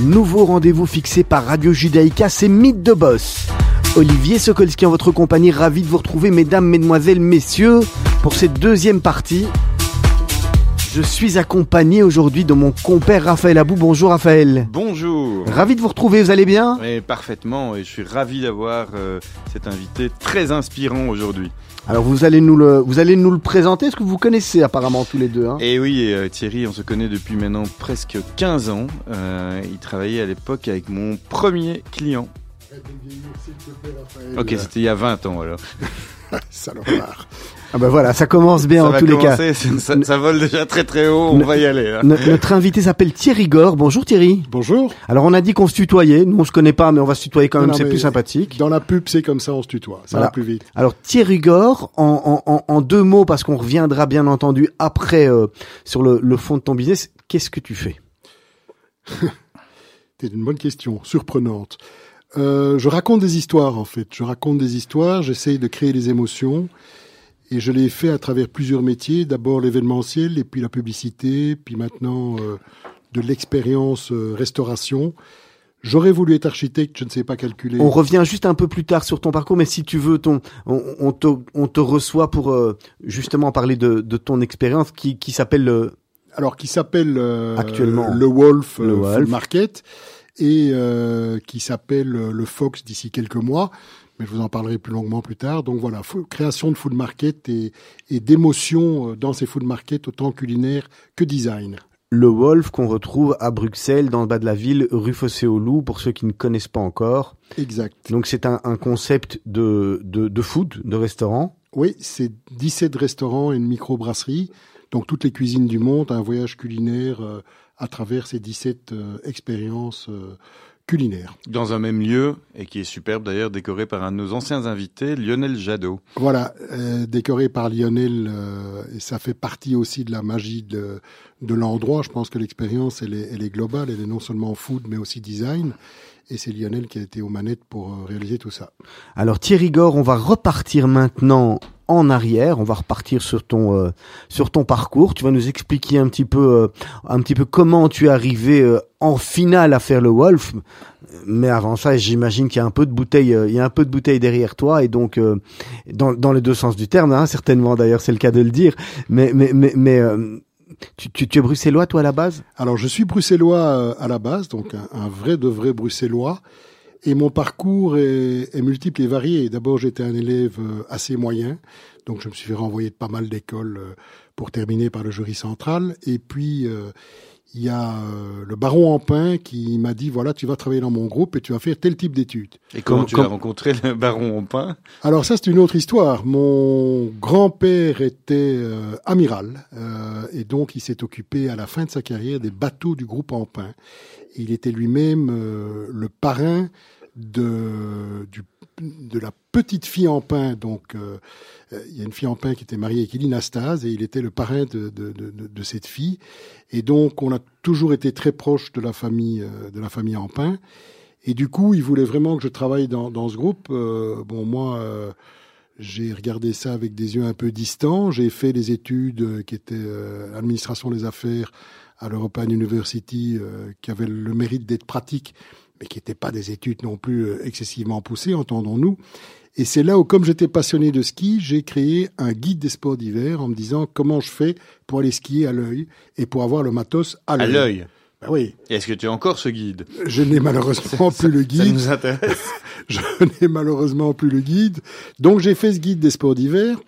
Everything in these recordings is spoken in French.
Nouveau rendez-vous fixé par Radio Judaïka, c'est Mythe de Boss. Olivier Sokolski en votre compagnie, ravi de vous retrouver mesdames, mesdemoiselles, messieurs, pour cette deuxième partie. Je suis accompagné aujourd'hui de mon compère Raphaël Abou. Bonjour Raphaël. Bonjour. Ravi de vous retrouver, vous allez bien? Oui, parfaitement, et je suis ravi d'avoir euh, cet invité très inspirant aujourd'hui. Alors vous allez nous le, vous allez nous le présenter, est-ce que vous connaissez apparemment tous les deux hein Et oui, et, euh, Thierry, on se connaît depuis maintenant presque 15 ans. Euh, il travaillait à l'époque avec mon premier client. Ok, c'était il y a 20 ans alors. Salopard. Ah ben voilà, ça commence bien ça en va tous les cas. ça, ça vole déjà très très haut, on Ne- va y aller. hein. No- Notre invité s'appelle Thierry Gore. Bonjour Thierry. Bonjour. Alors on a dit qu'on se tutoyait, nous on se connaît pas mais on va se tutoyer quand même, c'est plus sympathique. Dans la pub, c'est comme ça, on se tutoie. Ça Voilà. va plus vite. Alors Thierry Gore, en, en, en, en deux mots, parce qu'on reviendra bien entendu après euh, sur le, le fond de ton business, qu'est-ce que tu fais? C'est une bonne question, surprenante. Euh, je raconte des histoires, en fait. Je raconte des histoires, j'essaye de créer des émotions. Et je l'ai fait à travers plusieurs métiers. D'abord l'événementiel, et puis la publicité, puis maintenant euh, de l'expérience euh, restauration. J'aurais voulu être architecte, je ne sais pas calculer. On revient juste un peu plus tard sur ton parcours, mais si tu veux, ton, on, on te, on te reçoit pour euh, justement parler de, de ton expérience qui, qui s'appelle le... alors qui s'appelle euh, Actuellement. le Wolf, Le euh, Wolf. Market et euh, qui s'appelle le Fox d'ici quelques mois. Mais je vous en parlerai plus longuement plus tard. Donc voilà, création de food market et, et d'émotions euh, dans ces food markets, autant culinaire que design. Le Wolf qu'on retrouve à Bruxelles, dans le bas de la ville, rue Fossé-au-Loup, pour ceux qui ne connaissent pas encore. Exact. Donc c'est un, un concept de, de, de food, de restaurant. Oui, c'est 17 restaurants et une microbrasserie. Donc toutes les cuisines du monde, un voyage culinaire euh, à travers ces 17 euh, expériences euh, culinaires. Dans un même lieu, et qui est superbe d'ailleurs, décoré par un de nos anciens invités, Lionel Jadot. Voilà, euh, décoré par Lionel, euh, et ça fait partie aussi de la magie de, de l'endroit. Je pense que l'expérience, elle est, elle est globale, elle est non seulement food, mais aussi design. Et c'est Lionel qui a été aux manettes pour euh, réaliser tout ça. Alors Thierry Gore, on va repartir maintenant en arrière, on va repartir sur ton euh, sur ton parcours. Tu vas nous expliquer un petit peu euh, un petit peu comment tu es arrivé euh, en finale à faire le Wolf. Mais avant ça, j'imagine qu'il y a un peu de bouteille, euh, il y a un peu de bouteille derrière toi et donc euh, dans les deux sens du terme, hein, certainement d'ailleurs, c'est le cas de le dire. Mais euh, tu, es bruxellois toi à la base? Alors, je suis bruxellois à la base, donc un, vrai de vrai bruxellois. Et mon parcours est, multiple et varié. D'abord, j'étais un élève assez moyen, donc je me suis fait renvoyer de pas mal d'écoles pour terminer par le jury central. Et puis, il y a euh, le baron Ampin qui m'a dit, voilà, tu vas travailler dans mon groupe et tu vas faire tel type d'études. Et comment Comme- tu comme- as rencontré le baron Ampin? Alors ça, c'est une autre histoire. Mon grand-père était euh, amiral euh, et donc il s'est occupé à la fin de sa carrière des bateaux du groupe Ampin. Il était lui-même euh, le parrain de, du, de la petite fille Ampin. Donc euh, euh, il y a une fille Ampin qui était mariée avec Eline Astase et il était le parrain de, de, de, de- cette fille. Et donc on a toujours été très proche de la famille euh, de la famille Ampin. Et du coup, il voulait vraiment que je travaille dans, dans ce groupe. Euh, bon, moi, euh, j'ai regardé ça avec des yeux un peu distants. J'ai fait des études euh, qui étaient administration des affaires à l'European University, qui avaient le mérite d'être pratiques, mais qui n'étaient pas des études non plus excessivement poussées, entendons-nous. Et c'est là où, comme j'étais passionné de ski, j'ai créé un guide des sports d'hiver en me disant comment je fais pour aller skier à l'œil et pour avoir le matos à À l'œil. l'œil. Ben oui, Est-ce que tu as encore ce guide? Je n'ai malheureusement plus le Ça guide. nous intéresse. Je n'ai malheureusement plus le guide. Donc j'ai fait ce guide des sports d'hiver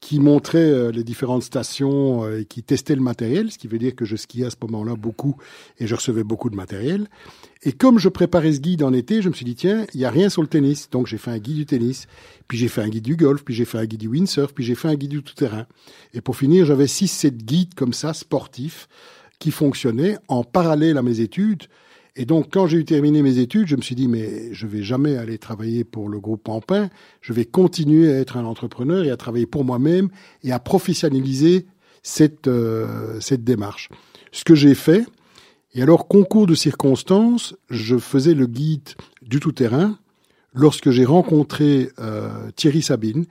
qui montrait euh, les différentes stations euh, et qui testait le matériel, ce qui veut dire que je skiais à ce moment-là beaucoup et je recevais beaucoup de matériel. Et comme je préparais ce guide en été, je me suis dit, tiens, il n'y a rien sur le tennis. Donc j'ai fait un guide du tennis, puis j'ai fait un guide du golf, puis j'ai fait un guide du windsurf, puis j'ai fait un guide du tout-terrain. Et pour finir, j'avais six, sept guides comme ça, sportifs, qui fonctionnaient en parallèle à mes études. Et donc, quand j'ai eu terminé mes études, je me suis dit, mais je vais jamais aller travailler pour le groupe Pampin. Je vais continuer à être un entrepreneur et à travailler pour moi-même et à professionnaliser cette, euh, cette démarche. Ce que j'ai fait, et alors, concours de circonstances, je faisais le guide du tout-terrain lorsque j'ai rencontré euh, Thierry Sabine,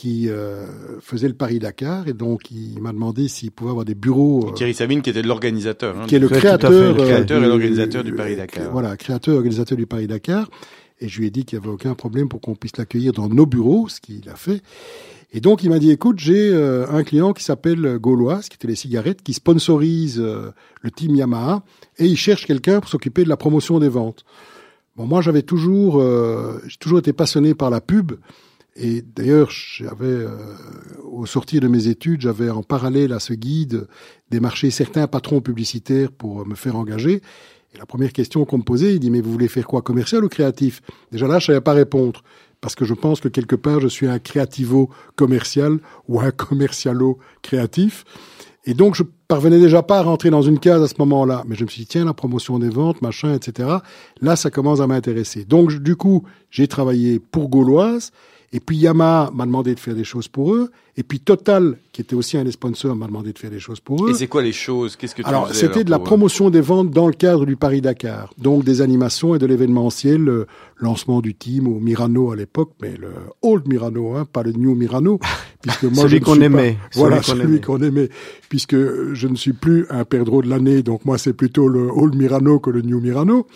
qui euh, faisait le Paris-Dakar, et donc il m'a demandé s'il pouvait avoir des bureaux... Euh, Thierry Sabine, qui était l'organisateur. Hein, qui est le créateur, le créateur et l'organisateur du Paris-Dakar. Voilà, créateur et organisateur du Paris-Dakar. Et je lui ai dit qu'il n'y avait aucun problème pour qu'on puisse l'accueillir dans nos bureaux, ce qu'il a fait. Et donc, il m'a dit, écoute, j'ai euh, un client qui s'appelle Gauloise, qui était les cigarettes, qui sponsorise euh, le team Yamaha, et il cherche quelqu'un pour s'occuper de la promotion des ventes. Bon, moi, j'avais toujours, euh, j'ai toujours été passionné par la pub. Et d'ailleurs, j'avais, au sortir de mes études, j'avais en parallèle à ce guide démarché certains patrons publicitaires pour me faire engager. Et la première question qu'on me posait, il dit, mais vous voulez faire quoi, commercial ou créatif? Déjà là, je savais pas répondre parce que je pense que quelque part je suis un créativo commercial ou un commercialo créatif. Et donc je parvenais déjà pas à rentrer dans une case à ce moment-là, mais je me suis dit tiens la promotion des ventes, machin, etc. Là ça commence à m'intéresser. Donc du coup j'ai travaillé pour Gauloise et puis Yamaha m'a demandé de faire des choses pour eux. Et puis Total, qui était aussi un des sponsors, m'a demandé de faire des choses pour eux. Et c'est quoi les choses? Qu'est-ce que tu Alors, c'était de la promotion des ventes dans le cadre du Paris-Dakar. Donc, des animations et de l'événementiel, le lancement du team au Mirano à l'époque, mais le Old Mirano, hein, pas le New Mirano. Puisque moi, celui qu'on aimait. Voilà, celui qu'on aimait. Puisque je ne suis plus un perdreau de l'année, donc moi, c'est plutôt le Old Mirano que le New Mirano.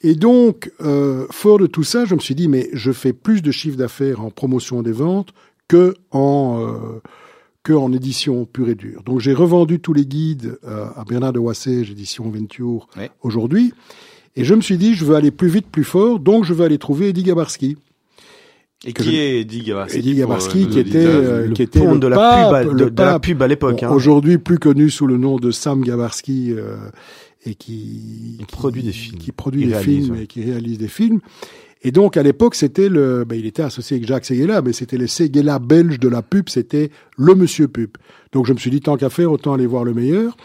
Et donc, euh, fort de tout ça, je me suis dit, mais je fais plus de chiffre d'affaires en promotion des ventes que en, euh, que en édition pure et dure. Donc, j'ai revendu tous les guides euh, à Bernard de Wassège, édition Venture, aujourd'hui. Et je me suis dit, je veux aller plus vite, plus fort, donc je veux aller trouver Eddie Gabarski. Et qui est Eddie Gabarski Eddie Gabarski, qui était, euh, qui était le de, la pub, de, la pub à l'époque. Hein. Aujourd'hui plus connu sous le nom de Sam Gabarski, euh, et qui, qui, produit des films, qui produit des films et qui réalise des films. Et donc à l'époque, c'était le, ben, il était associé avec Jacques Seguela, mais c'était le Seguela belge de la pub, c'était le Monsieur Pub. Donc je me suis dit tant qu'à faire, autant aller voir le meilleur.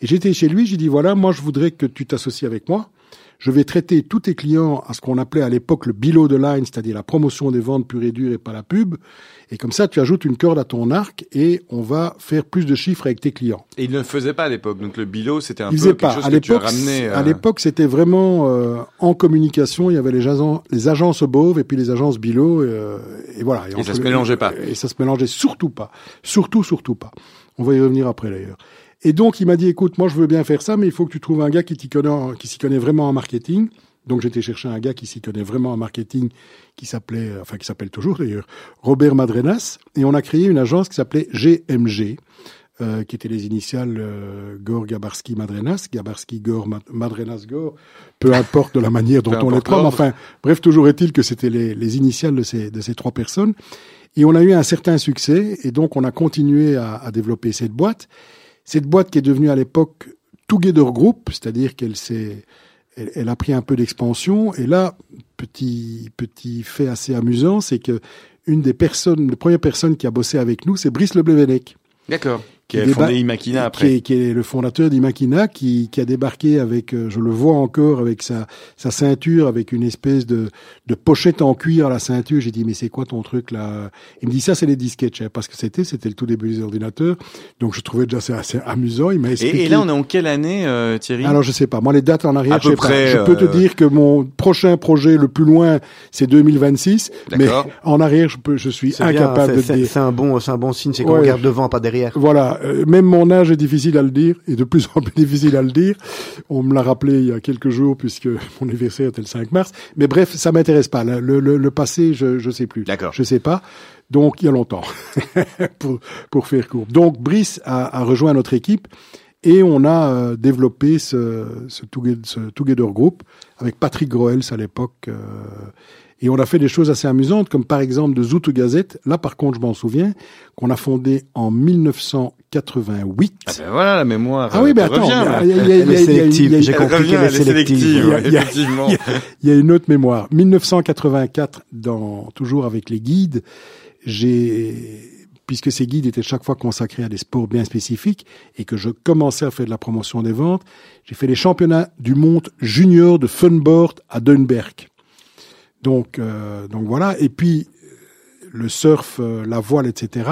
Et j'étais chez lui, j'ai dit voilà, moi je voudrais que tu t'associes avec moi je vais traiter tous tes clients à ce qu'on appelait à l'époque le below the line, c'est-à-dire la promotion des ventes pure et dure et pas la pub. Et comme ça, tu ajoutes une corde à ton arc et on va faire plus de chiffres avec tes clients. Et il ne le faisait pas à l'époque. Donc le below, c'était un peu quelque chose que tu as ramené. À l'époque, c'était vraiment euh, en communication. Il y avait les, agences, les agences Bove et puis les agences below. Euh, et voilà. Et, et ça se mélangeait pas. Et ça se mélangeait surtout pas. Surtout, surtout pas. On va y revenir après d'ailleurs. Et donc, il m'a dit, écoute, moi, je veux bien faire ça, mais il faut que tu trouves un gars qui s'y connaît, qui s'y connaît vraiment en marketing. Donc, j'étais chercher un gars qui s'y connaît vraiment en marketing, qui s'appelait, enfin, qui s'appelle toujours d'ailleurs, Robert Madrenas. Et on a créé une agence qui s'appelait GMG. Euh, qui étaient les initiales euh, Gor Gabarski Madrenas, Gabarski Gor Madrenas Gor, peu importe de la manière dont on les prend. Enfin, bref, toujours est-il que c'était les, les, initiales de ces, de ces trois personnes. Et on a eu un certain succès, et donc on a continué à, à développer cette boîte. Cette boîte qui est devenue à l'époque Together Group, c'est-à-dire qu'elle s'est, elle, a pris un peu d'expansion. Et là, petit petit fait assez amusant, c'est que une des personnes, la première personne qui a bossé avec nous, c'est Brice Leblevenec. D'accord qui a fondé Imakina après. Qui est, le fondateur d'Imakina, qui, qui a débarqué avec, euh, je le vois encore, avec sa, sa ceinture, avec une espèce de, de pochette en cuir à la ceinture. J'ai dit, mais c'est quoi ton truc là? Il me dit, ça c'est les disquettes, je parce que c'était, c'était le tout début des ordinateurs. Donc je trouvais déjà assez, assez amusant. Il m'a expliqué. Et, là, on est en quelle année, euh, Thierry? Alors je sais pas. Moi, les dates en arrière, je sais pas. Je peux te euh, dire que mon prochain projet le plus loin, c'est 2026. Mais en arrière, je peux, je suis incapable de dire. C'est un bon, c'est un bon signe, c'est qu'on regarde devant, pas derrière. Voilà. Euh, même mon âge est difficile à le dire, et de plus en plus difficile à le dire. On me l'a rappelé il y a quelques jours, puisque mon anniversaire était le 5 mars. Mais bref, ça m'intéresse pas. Le, le, le, passé, je ne sais plus. D'accord. Je sais pas. Donc, il y a longtemps, pour, pour faire court. Donc, Brice a, a rejoint notre équipe et on a euh, développé ce, ce, together, ce, Together Group avec Patrick Groels à l'époque. Euh, Et on a fait des choses assez amusantes, comme par exemple de Zoute Gazette. Là, par contre, je m'en souviens, qu'on a fondé en 1988. Ah ben voilà, la mémoire. Ah oui, euh, mais te attends, il y a- sélective, j'ai compris qu'elle est sélective. Il y a une autre mémoire. 1984, dans, toujours avec les guides, j'ai, puisque ces guides étaient chaque fois consacrés à des sports bien spécifiques et que je commençais à faire de la promotion des ventes, j'ai fait les championnats du monde junior de funboard à Dunberg. Donc, euh, donc voilà. Et puis, le surf, euh, la voile, etc.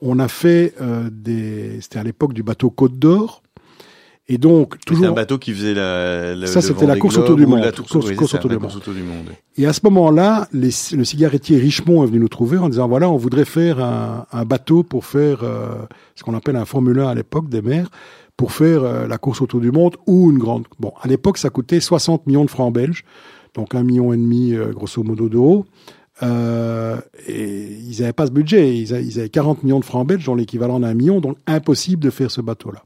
On a fait euh, des, c'était à l'époque du bateau Côte d'Or. Et donc, C'était toujours, un bateau qui faisait la, le- Ça, c'était la course autour du monde. la course, Course- oui, c'est course ça, autour la du course monde. autour du monde. Et à ce moment-là, les- le cigarettier Richemont est venu nous trouver en disant voilà, on voudrait faire un, un bateau pour faire euh, ce qu'on appelle un Formule 1 à l'époque des mers, pour faire euh, la course autour du monde ou une grande. Bon, à l'époque, ça coûtait 60 millions de francs belges, donc un million et demi euh, grosso modo d'euros. Euh, et ils n'avaient pas ce budget, ils, avaient 40 millions de francs belges, dont l'équivalent d'un million, donc impossible de faire ce bateau-là.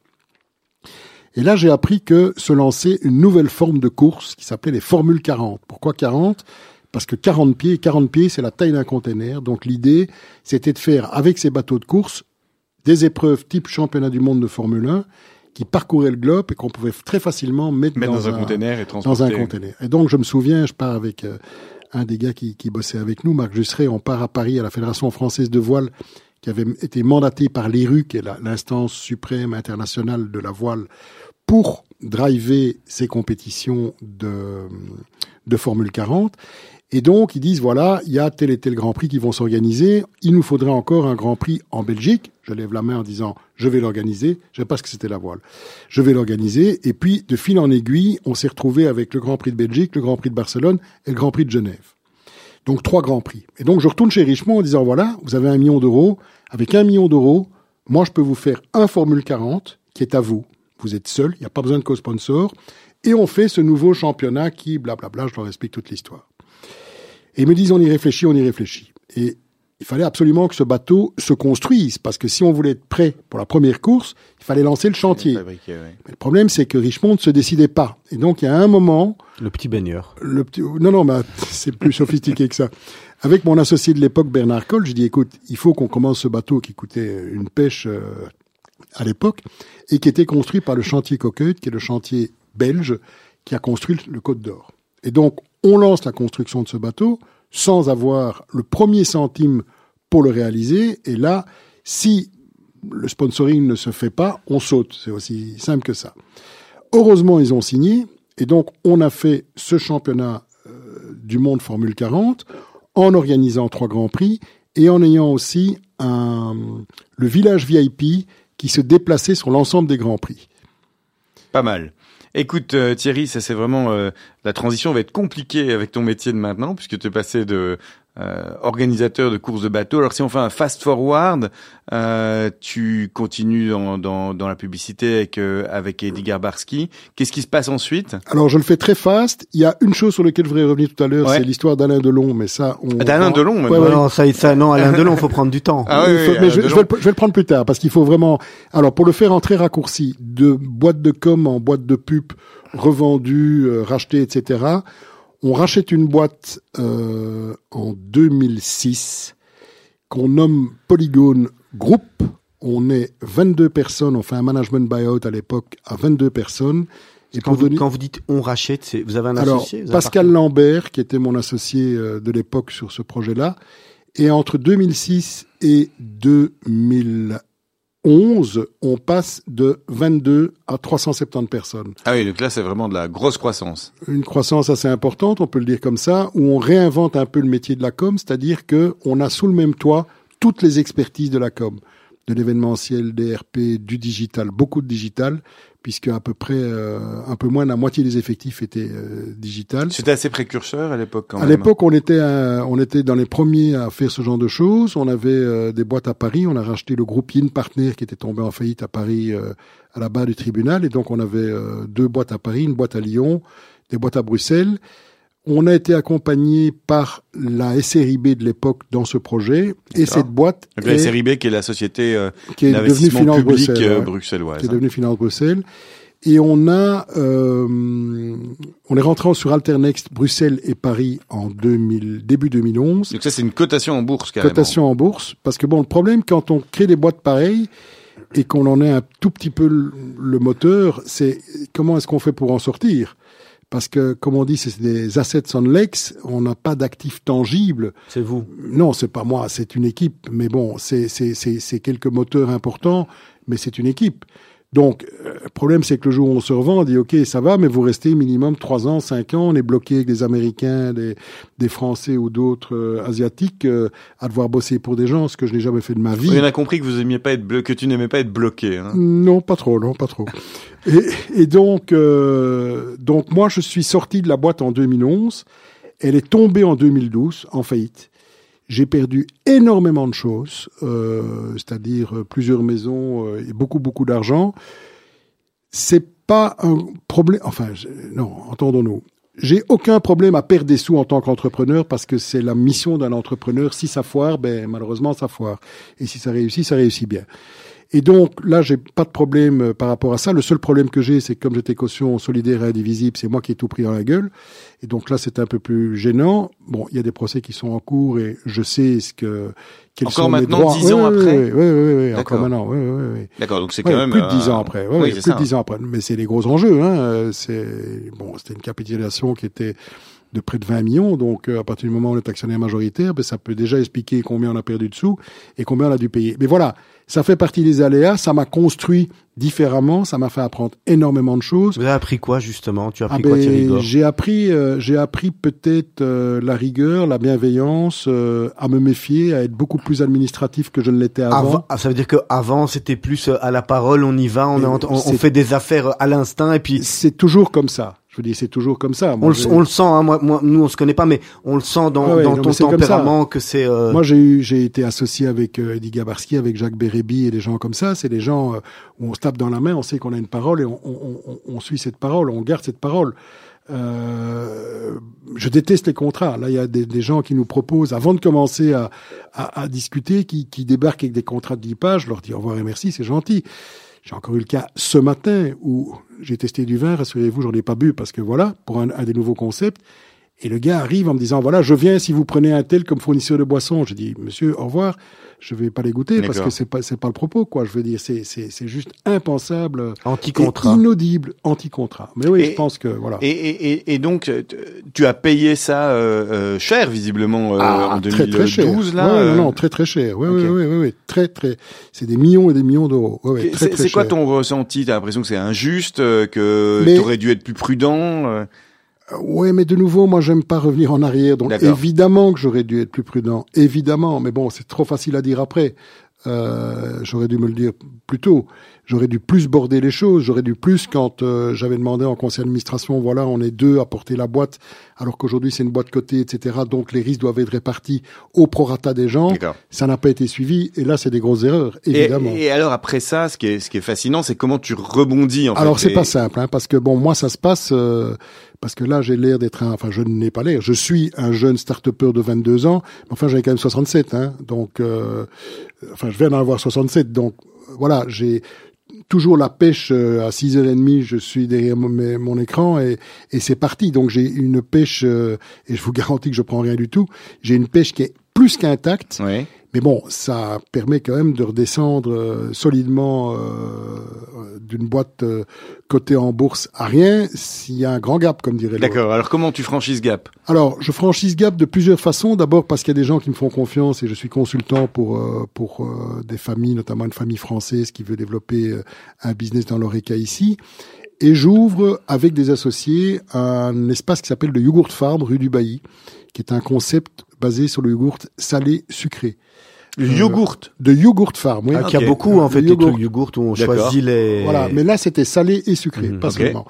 Et là, j'ai appris que se lançait une nouvelle forme de course qui s'appelait les Formules 40. Pourquoi 40 Parce que 40 pieds, 40 pieds, c'est la taille d'un container. Donc l'idée, c'était de faire avec ces bateaux de course des épreuves type championnat du monde de Formule 1 qui parcouraient le globe et qu'on pouvait très facilement mettre, Mettre dans, dans un container et dans transporter. un container. Et donc, je me souviens, je pars avec euh, un des gars qui, qui bossait avec nous, Marc Jusseret, on part à Paris à la Fédération française de voile, qui avait été mandaté par l'ERU, qui est l'instance suprême internationale de la voile, pour driver ces compétitions de, de Formule 40. Et donc, ils disent, voilà, il y a tel et tel Grand Prix qui vont s'organiser. Il nous faudrait encore un Grand Prix en Belgique. Je lève la main en disant, je vais l'organiser. Je sais pas ce que c'était la voile. Je vais l'organiser. Et puis, de fil en aiguille, on s'est retrouvé avec le Grand Prix de Belgique, le Grand Prix de Barcelone et le Grand Prix de Genève. Donc, trois Grands Prix. Et donc, je retourne chez Richemont en disant, voilà, vous avez un million d'euros. Avec un million d'euros, moi, je peux vous faire un Formule 40 qui est à vous. Vous êtes seul, il n'y a pas besoin de co-sponsor. Et on fait ce nouveau championnat qui, blablabla, je leur explique toute l'histoire. Et ils me disent, on y réfléchit, on y réfléchit. Et il fallait absolument que ce bateau se construise, parce que si on voulait être prêt pour la première course, il fallait lancer le chantier. Ouais. Mais le problème, c'est que Richmond ne se décidait pas. Et donc, il y a un moment, Le petit baigneur. le petit... Non, non, mais c'est plus sophistiqué que ça. Avec mon associé de l'époque, Bernard Coll, je dis, écoute, il faut qu'on commence ce bateau qui coûtait une pêche euh, à l'époque et qui était construit par le chantier Coqueuille, qui est le chantier belge qui a construit le Côte d'Or. Et donc, on lance la construction de ce bateau sans avoir le premier centime pour le réaliser. Et là, si le sponsoring ne se fait pas, on saute. C'est aussi simple que ça. Heureusement, ils ont signé. Et donc, on a fait ce championnat euh, du monde Formule 40 en organisant trois grands prix et en ayant aussi un, le village VIP qui se déplaçait sur l'ensemble des grands prix. Pas mal. Écoute euh, Thierry, ça c'est vraiment euh, la transition va être compliquée avec ton métier de maintenant puisque tu es passé de euh, organisateur de courses de bateau. Alors si on fait un fast forward, euh, tu continues dans, dans, dans la publicité avec euh, avec Eddie Garbarski. Qu'est-ce qui se passe ensuite? Alors, je le fais très fast. Il y a une chose sur laquelle je voudrais revenir tout à l'heure, Ouais. c'est l'histoire d'Alain Delon, mais ça, on... D'Alain Delon, même. Ouais, Non, ouais. non, ça, ça, non, Alain Delon, faut prendre du temps. Ah oui, faut- oui, mais je, je vais le, je vais le prendre plus tard parce qu'il faut vraiment. Alors pour le faire en très raccourci, de boîte de com en boîte de pub, revendue, euh, rachetée, etc. On rachète une boîte euh, en 2006 qu'on nomme Polygone Group. On est 22 personnes. On fait un management buyout à l'époque à 22 personnes. Et Quand vous, donner- quand vous dites on rachète, c'est, vous avez un alors, associé vous Pascal Lambert, qui était mon associé euh, de l'époque sur ce projet-là, et entre 2006 et 2011, on passe de 22 à 370 personnes. Ah oui, donc là c'est vraiment de la grosse croissance. Une croissance assez importante, on peut le dire comme ça, où on réinvente un peu le métier de la com, c'est-à-dire que on a sous le même toit toutes les expertises de la com, de l'événementiel, des RP, du digital, beaucoup de digital, puisque à peu près euh, un peu moins de la moitié des effectifs étaient euh, digital. C'était assez précurseur à l'époque quand À l'époque, on était euh, on était dans les premiers à faire ce genre de choses. On avait euh, des boîtes à Paris. On a racheté le groupe Yin Partner qui était tombé en faillite à Paris euh, à la barre du tribunal. Et donc, on avait euh, deux boîtes à Paris, une boîte à Lyon, des boîtes à Bruxelles. On a été accompagné par la SRIB de l'époque dans ce projet. Et cette boîte Donc la est- SRIB qui est la société euh, qui est devenue Finance Bruxelles, euh, bruxelloise. qui est devenue Finance Bruxelles. Et on a, euh, on est rentré sur Alternext Bruxelles et Paris en 2000, début 2011. Donc ça, c'est une cotation en bourse, carrément. Cotation en bourse. Parce que bon, le problème, quand on crée des boîtes pareilles, et qu'on en ait un tout petit peu le moteur, c'est comment est-ce qu'on fait pour en sortir? Parce que, comme on dit, c'est des assets on lex, on n'a pas d'actifs tangibles. C'est vous. Non, c'est pas moi, c'est une équipe. Mais bon, c'est quelques moteurs importants, mais c'est une équipe. Donc, euh, le problème, c'est que le jour où on se revend, on dit, OK, ça va, mais vous restez minimum trois ans, cinq ans, on est bloqué avec des Américains, des, des Français ou d'autres euh, Asiatiques euh, à devoir bosser pour des gens, ce que je n'ai jamais fait de ma vie. On a compris que vous aimiez pas être bloqué, que tu n'aimais pas être bloqué. Hein. Non, pas trop, non, pas trop. et, et, donc, donc moi, je suis sorti de la boîte en 2011. Elle est tombée en 2012, en faillite. J'ai perdu énormément de choses, euh, c'est-à-dire plusieurs maisons euh, et beaucoup beaucoup d'argent. C'est pas un problème. Enfin, non, entendons-nous. J'ai aucun problème à perdre des sous en tant qu'entrepreneur parce que c'est la mission d'un entrepreneur. Si ça foire, ben malheureusement ça foire. Et si ça réussit, ça réussit bien. Et donc là, j'ai pas de problème euh, par rapport à ça. Le seul problème que j'ai, c'est que comme j'étais caution solidaire et indivisible, c'est moi qui ai tout pris dans la gueule. Et donc là, c'est un peu plus gênant. Bon, il y a des procès qui sont en cours et je sais ce que quels encore sont maintenant, dix ans après. Oui, oui, oui, encore maintenant. Oui, oui, oui. D'accord, donc c'est quand même plus de dix ans euh, après. Oui, oui plus de dix ans après. Mais c'est les gros enjeux. Hein. C'est bon, c'était une capitalisation qui était de près de 20 millions. Donc, euh, à partir du moment où on est actionnaire majoritaire, ben, ça peut déjà expliquer combien on a perdu de sous et combien on a dû payer. Mais voilà, ça fait partie des aléas. Ça m'a construit différemment. Ça m'a fait apprendre énormément de choses. Vous avez appris quoi justement? Tu as appris ah quoi, ben, J'ai appris, euh, j'ai appris peut-être euh, la rigueur, la bienveillance, à me méfier, à être beaucoup plus administratif que je ne l'étais avant. Ah, ça veut dire que avant c'était plus à la parole, on y va, on, on, on fait des affaires à l'instinct et puis. C'est toujours comme ça. Je vous dis, c'est toujours comme ça. Moi, on, le, sent, hein, moi, moi, nous on se connaît pas, mais on le sent dans, ah dans ton tempérament que c'est. Euh... Moi, j'ai eu, j'ai été associé avec euh, Eddie Gabarski, avec Jacques Bérébi et des gens comme ça. C'est des gens euh, où on se tape dans la main, on sait qu'on a une parole et on, on, on, suit cette parole, on garde cette parole. Euh, je déteste les contrats. Là, il y a des, des, gens qui nous proposent, avant de commencer à, à, à discuter, qui, qui, débarquent avec des contrats de 10 pages. Je leur dis au revoir et merci, c'est gentil. J'ai encore eu le cas ce matin où j'ai testé du vin, rassurez-vous, j'en ai pas bu parce que voilà, pour un, un, des nouveaux concepts. Et le gars arrive en me disant, voilà, je viens si vous prenez un tel comme fournisseur de boissons. Je dis, monsieur, au revoir je vais pas les goûter parce que c'est pas c'est pas le propos quoi. Je veux dire c'est c'est c'est juste impensable, anti-contrat, inaudible, anti-contrat. Mais oui, je pense que voilà. Et, et, et donc tu as payé ça euh, euh cher visiblement euh, ah, en 2012 très, très cher. là. Ouais, euh... non, très très cher. Oui oui oui oui très très. C'est des millions et des millions d'euros. Ouais, c'est quoi ton ressenti? T'as l'impression que c'est injuste, euh, que tu aurais dû être plus prudent oui, mais de nouveau, moi, j'aime pas revenir en arrière. Donc, évidemment que j'aurais dû être plus prudent. Évidemment. Mais bon, c'est trop facile à dire après. Euh, j'aurais dû me le dire plus tôt. J'aurais dû plus border les choses. J'aurais dû plus quand euh, j'avais demandé en conseil d'administration, voilà, on est deux à porter la boîte, alors qu'aujourd'hui c'est une boîte cotée, etc. Donc les risques doivent être répartis au prorata des gens. Ça n'a pas été suivi. Et là, c'est des grosses erreurs, évidemment. Et, alors après ça, ce qui est, ce qui est fascinant, c'est comment tu rebondis. En alors c'est pas simple, hein, parce que bon, moi ça se passe. Euh, parce que là, j'ai l'air d'être un, enfin, je n'ai pas l'air, je suis un jeune start-upper de 22 ans, mais enfin, j'avais quand même 67, hein, donc, euh, enfin, je viens d'en avoir 67, donc, voilà, j'ai toujours la pêche euh, à 6h30, je suis derrière mon, écran et, et c'est parti. Donc j'ai une pêche, euh, et je vous garantis que je prends rien du tout, j'ai une pêche qui est plus qu'intacte. Mais bon, ça permet quand même de redescendre euh, solidement euh, d'une boîte euh, cotée en bourse à rien s'il y a un grand gap, comme dirait D'accord. Alors comment tu franchis ce gap? Alors, je franchis ce gap de plusieurs façons. D'abord parce qu'il y a des gens qui me font confiance et je suis consultant pour pour des familles, notamment une famille française qui veut développer un business dans l'oreca ici. Et j'ouvre avec des associés un espace qui s'appelle le Yogurt Farm rue du Bailly, qui est un concept basé sur le yogourt salé sucré. Le yogourt. De yogourt farm, oui. Ah, il y a beaucoup, en fait, des trucs yogourt où on choisit les... Voilà, mais là, c'était salé et sucré, mmh, pas seulement.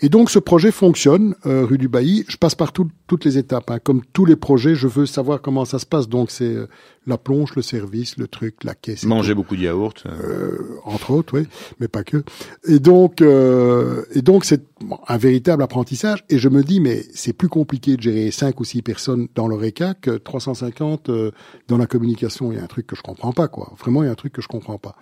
Et donc ce projet fonctionne, euh, rue du Bailly. Je passe par toutes les étapes. Hein. Comme tous les projets, je veux savoir comment ça se passe. Donc c'est euh, la plonge, le service, le truc, la caisse. Manger beaucoup de yaourt. Euh, entre autres, oui, mais pas que. Et donc, et donc c'est un véritable apprentissage. Et je me dis, mais c'est plus compliqué de gérer cinq ou six personnes dans l'ORECA que 350 dans la communication. Il y a un truc que je comprends pas, quoi. Vraiment, il y a un truc que je comprends pas.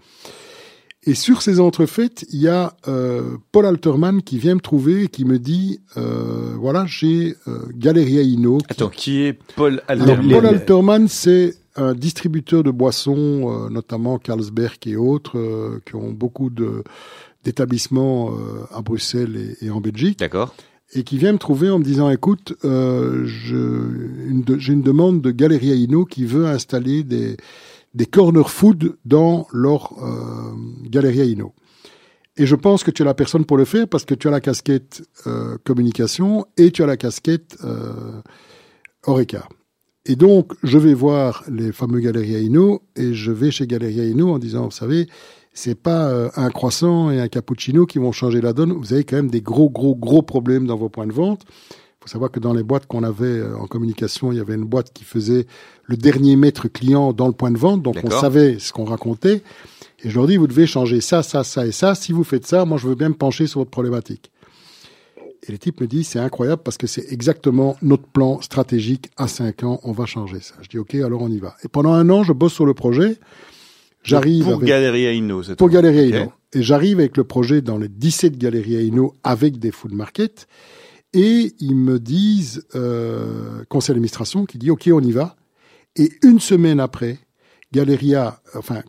Et sur ces entrefaites, il y a euh, Paul Alterman qui vient me trouver et qui me dit, euh, voilà, j'ai euh, Galeria Ino. qui- Attends, qui est Paul Alors, Alterman Paul Alterman, c'est un distributeur de boissons, euh, notamment Carlsberg et autres, euh, qui ont beaucoup de d'établissements euh, à Bruxelles et, et en Belgique, D'accord. et qui vient me trouver en me disant, écoute, euh, je, une de- j'ai une demande de Galeria Ino qui veut installer des, des corner food dans leur euh, Galeria Ino. Et je pense que tu es la personne pour le faire parce que tu as la casquette euh, communication et tu as la casquette euh, Oreca. Et donc, je vais voir les fameux Galeria Ino et je vais chez Galeria Ino en disant, vous savez, c'est pas euh, un croissant et un cappuccino qui vont changer la donne. Vous avez quand même des gros, gros, gros problèmes dans vos points de vente. Faut savoir que dans les boîtes qu'on avait euh, en communication, il y avait une boîte qui faisait le dernier mètre client dans le point de vente. Donc, on savait ce qu'on racontait. Et je leur dis, vous devez changer ça, ça, ça et ça. Si vous faites ça, moi, je veux bien me pencher sur votre problématique. Et le type me dit, c'est incroyable parce que c'est exactement notre plan stratégique à 5 ans. On va changer ça. Je dis, OK, alors on y va. Et pendant un an, je bosse sur le projet. J'arrive Pour avec... Galeria Inno, cette Pour fois. Galeria Ok. Inno. Et j'arrive avec le projet dans les 17 Galeria Inno avec des food markets. Et ils me disent, euh, conseil d'administration, qui dit, OK, on y va. Et une semaine après, Galeria, enfin,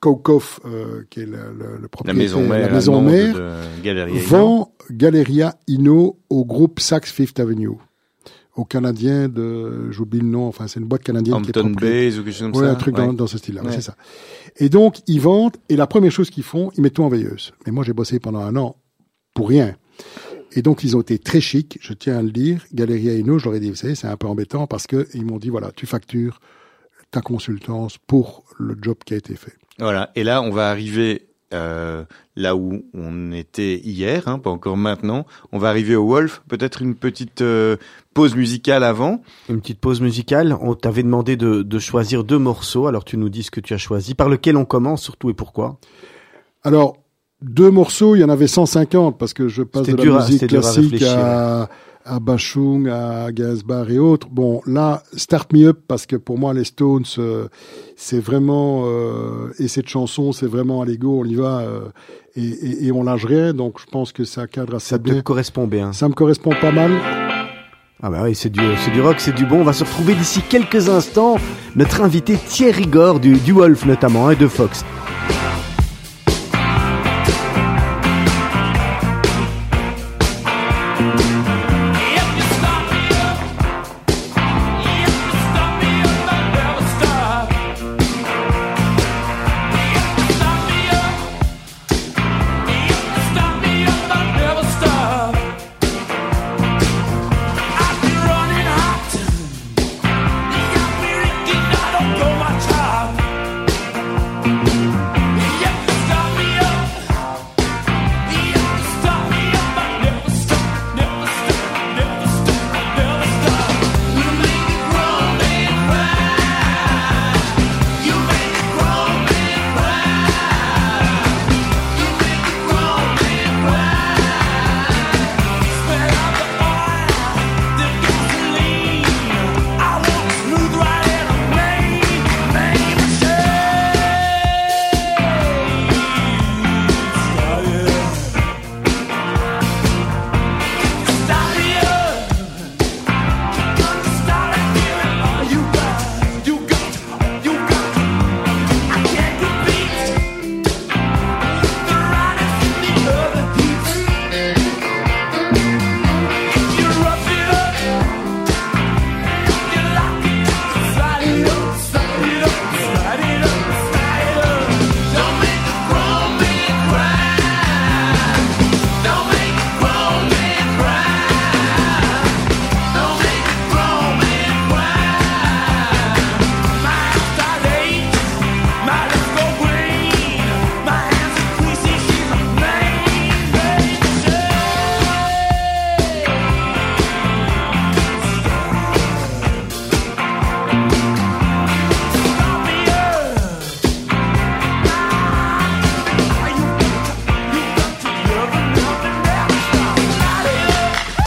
Kaukoff, euh, qui est le, le, le La propriétaire, maison mère, la maison mère de Galeria vend Galeria Inno au groupe Saks Fifth Avenue. Au Canadien de, j'oublie le nom, enfin, c'est une boîte canadienne qui est Hampton propriétaire. Bays ou quelque chose comme Ouais, ça. un truc Ouais. dans, dans ce style-là, Ouais. c'est ça. Et donc, ils vendent, et la première chose qu'ils font, ils mettent tout en veilleuse. Mais moi, j'ai bossé pendant un an pour rien. Et donc, ils ont été très chics, je tiens à le dire. Galeria Inno, je leur ai dit, vous savez, c'est un peu embêtant parce que ils m'ont dit, voilà, tu factures ta consultance pour le job qui a été fait. Voilà. Et là, on va arriver euh, là où on était hier, hein, pas encore maintenant. On va arriver au Wolf. Peut-être une petite euh, pause musicale avant. Une petite pause musicale. On t'avait demandé de, de choisir deux morceaux. Alors tu nous dis ce que tu as choisi. Par lequel on commence surtout et pourquoi? Alors, deux morceaux, il y en avait 150 parce que je passe de la dur à- musique à classique réfléchir, à, à Bachung, à Gainsbourg et autres. Bon, là, Start Me Up parce que pour moi, les Stones, euh, c'est vraiment euh, et cette chanson, c'est vraiment à l'ego, on y va euh, et, et, et on lâche rien. Donc, je pense que ça cadre assez Ça te bien. correspond bien. Ça me correspond pas mal. Ah bah oui, c'est du, c'est du rock, c'est du bon. On va se retrouver d'ici quelques instants. Notre invité Thierry Gore du, du Wolf notamment et de Fox.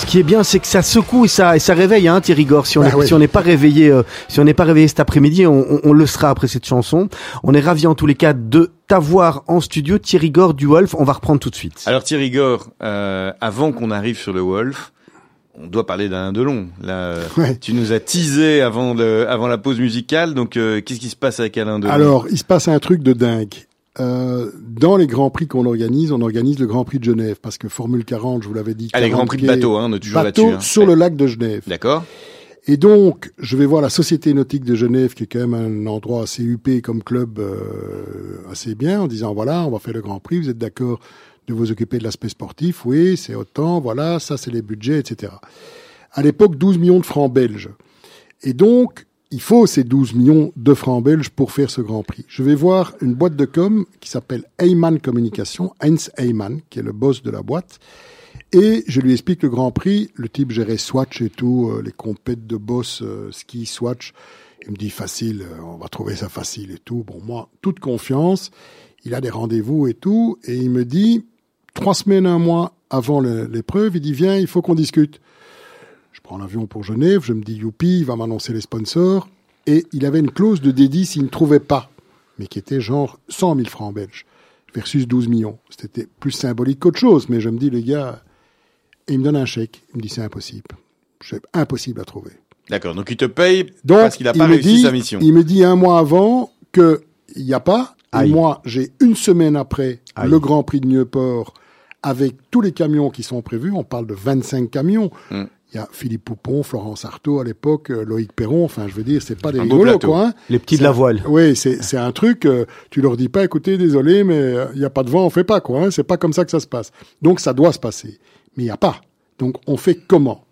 Qui est bien, c'est que ça secoue et ça, et ça réveille, hein, Thierry Gore. Si on Bah si n'est pas réveillé, euh, si on n'est pas réveillé cet après-midi, on, on- on le sera après cette chanson. On est ravis en tous les cas de t'avoir en studio, Thierry Gore du Wolf. On va reprendre tout de suite. Alors Thierry Gore, euh, avant qu'on arrive sur le Wolf, on doit parler d'Alain Delon. Là, euh, Ouais. tu nous as teasé avant le, avant la pause musicale. Donc, euh, qu'est-ce qui se passe avec Alain Delon? Alors, il se passe un truc de dingue. Euh, dans les grands prix qu'on organise, on organise le Grand Prix de Genève parce que Formule 40, je vous l'avais dit. Ah, les 40 grands prix de bateau, hein, on est toujours bateau là-dessus. hein. sur le lac de Genève. D'accord. Et donc, je vais voir la Société nautique de Genève, qui est quand même un endroit assez huppé comme club, euh, assez bien, en disant voilà, on va faire le Grand Prix, vous êtes d'accord de vous occuper de l'aspect sportif? Oui, c'est autant, voilà, ça c'est les budgets, etc. À l'époque, 12 millions de francs belges. Et donc, il faut ces 12 millions de francs belges pour faire ce Grand Prix. Je vais voir une boîte de com qui s'appelle Heyman Communication, Heinz Heyman, qui est le boss de la boîte. Et je lui explique le Grand Prix. Le type gérait Swatch et tout, euh, les compètes de boss, euh, ski, Swatch. Il me dit facile, euh, on va trouver ça facile et tout. Bon, moi, toute confiance. Il a des rendez-vous et tout. Et il me dit, trois semaines, un mois avant l'épreuve, il dit, viens, il faut qu'on discute. Prends l'avion pour Genève, je me dis, youpi, il va m'annoncer les sponsors. Et il avait une clause de dédit s'il ne trouvait pas, mais qui était genre 100 000 francs belges versus 12 millions. C'était plus symbolique qu'autre chose, mais je me dis, les gars, et il me donne un chèque. Il me dit, c'est impossible. C'est impossible à trouver. D'accord. Donc, il te paye Donc, parce qu'il n'a pas réussi dit- sa mission. Il me dit un mois avant que il n'y a pas. Et moi, j'ai une semaine après Aïe. le Grand Prix de Nieuport avec tous les camions qui sont prévus. On parle de 25 camions. Hmm. Il y a Philippe Poupon, Florence Artaud à l'époque, euh, Loïc Perron. Enfin, je veux dire, c'est pas des rigolos, quoi. hein. Les petits de la voile. Oui, c'est c'est un truc. euh, tu leur dis pas, écoutez, désolé, mais euh, il n'y a pas de vent, on fait pas quoi. Hein, c'est pas comme ça que ça se passe. Donc ça doit se passer, mais il n'y a pas. Donc on fait comment?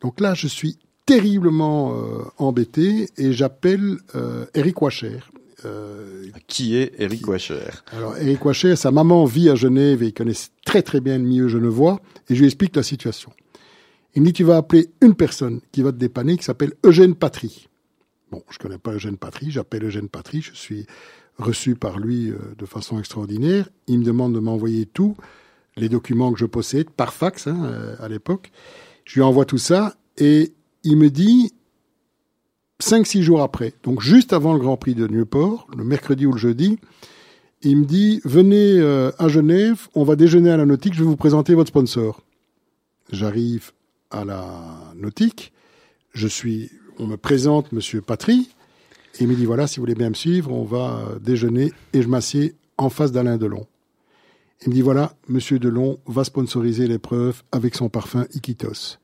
Donc là, je suis terriblement euh, embêté et j'appelle euh, Eric Wacher. Euh, Qui est Eric Wacher alors Eric Wacher, sa maman vit à Genève et il connaît très très bien le milieu genevois et je lui explique la situation. Il me dit tu vas appeler une personne qui va te dépanner qui s'appelle Eugène Patry. Bon, je connais pas Eugène Patry, j'appelle Eugène Patry, je suis reçu par lui euh, de façon extraordinaire. Il me demande de m'envoyer tout, les documents que je possède, par fax hein, euh, à l'époque. Je lui envoie tout ça et il me dit cinq, six jours après, donc juste avant le Grand Prix de Nieuport, le mercredi ou le jeudi, il me dit venez euh, à Genève, on va déjeuner à la nautique, je vais vous présenter votre sponsor. J'arrive à la nautique, je suis, on me présente Monsieur Patry, et il me dit voilà, si vous voulez bien me suivre, on va euh, déjeuner, et je m'assieds en face d'Alain Delon. Il me dit voilà, Monsieur Delon va sponsoriser l'épreuve avec son parfum Iquitos.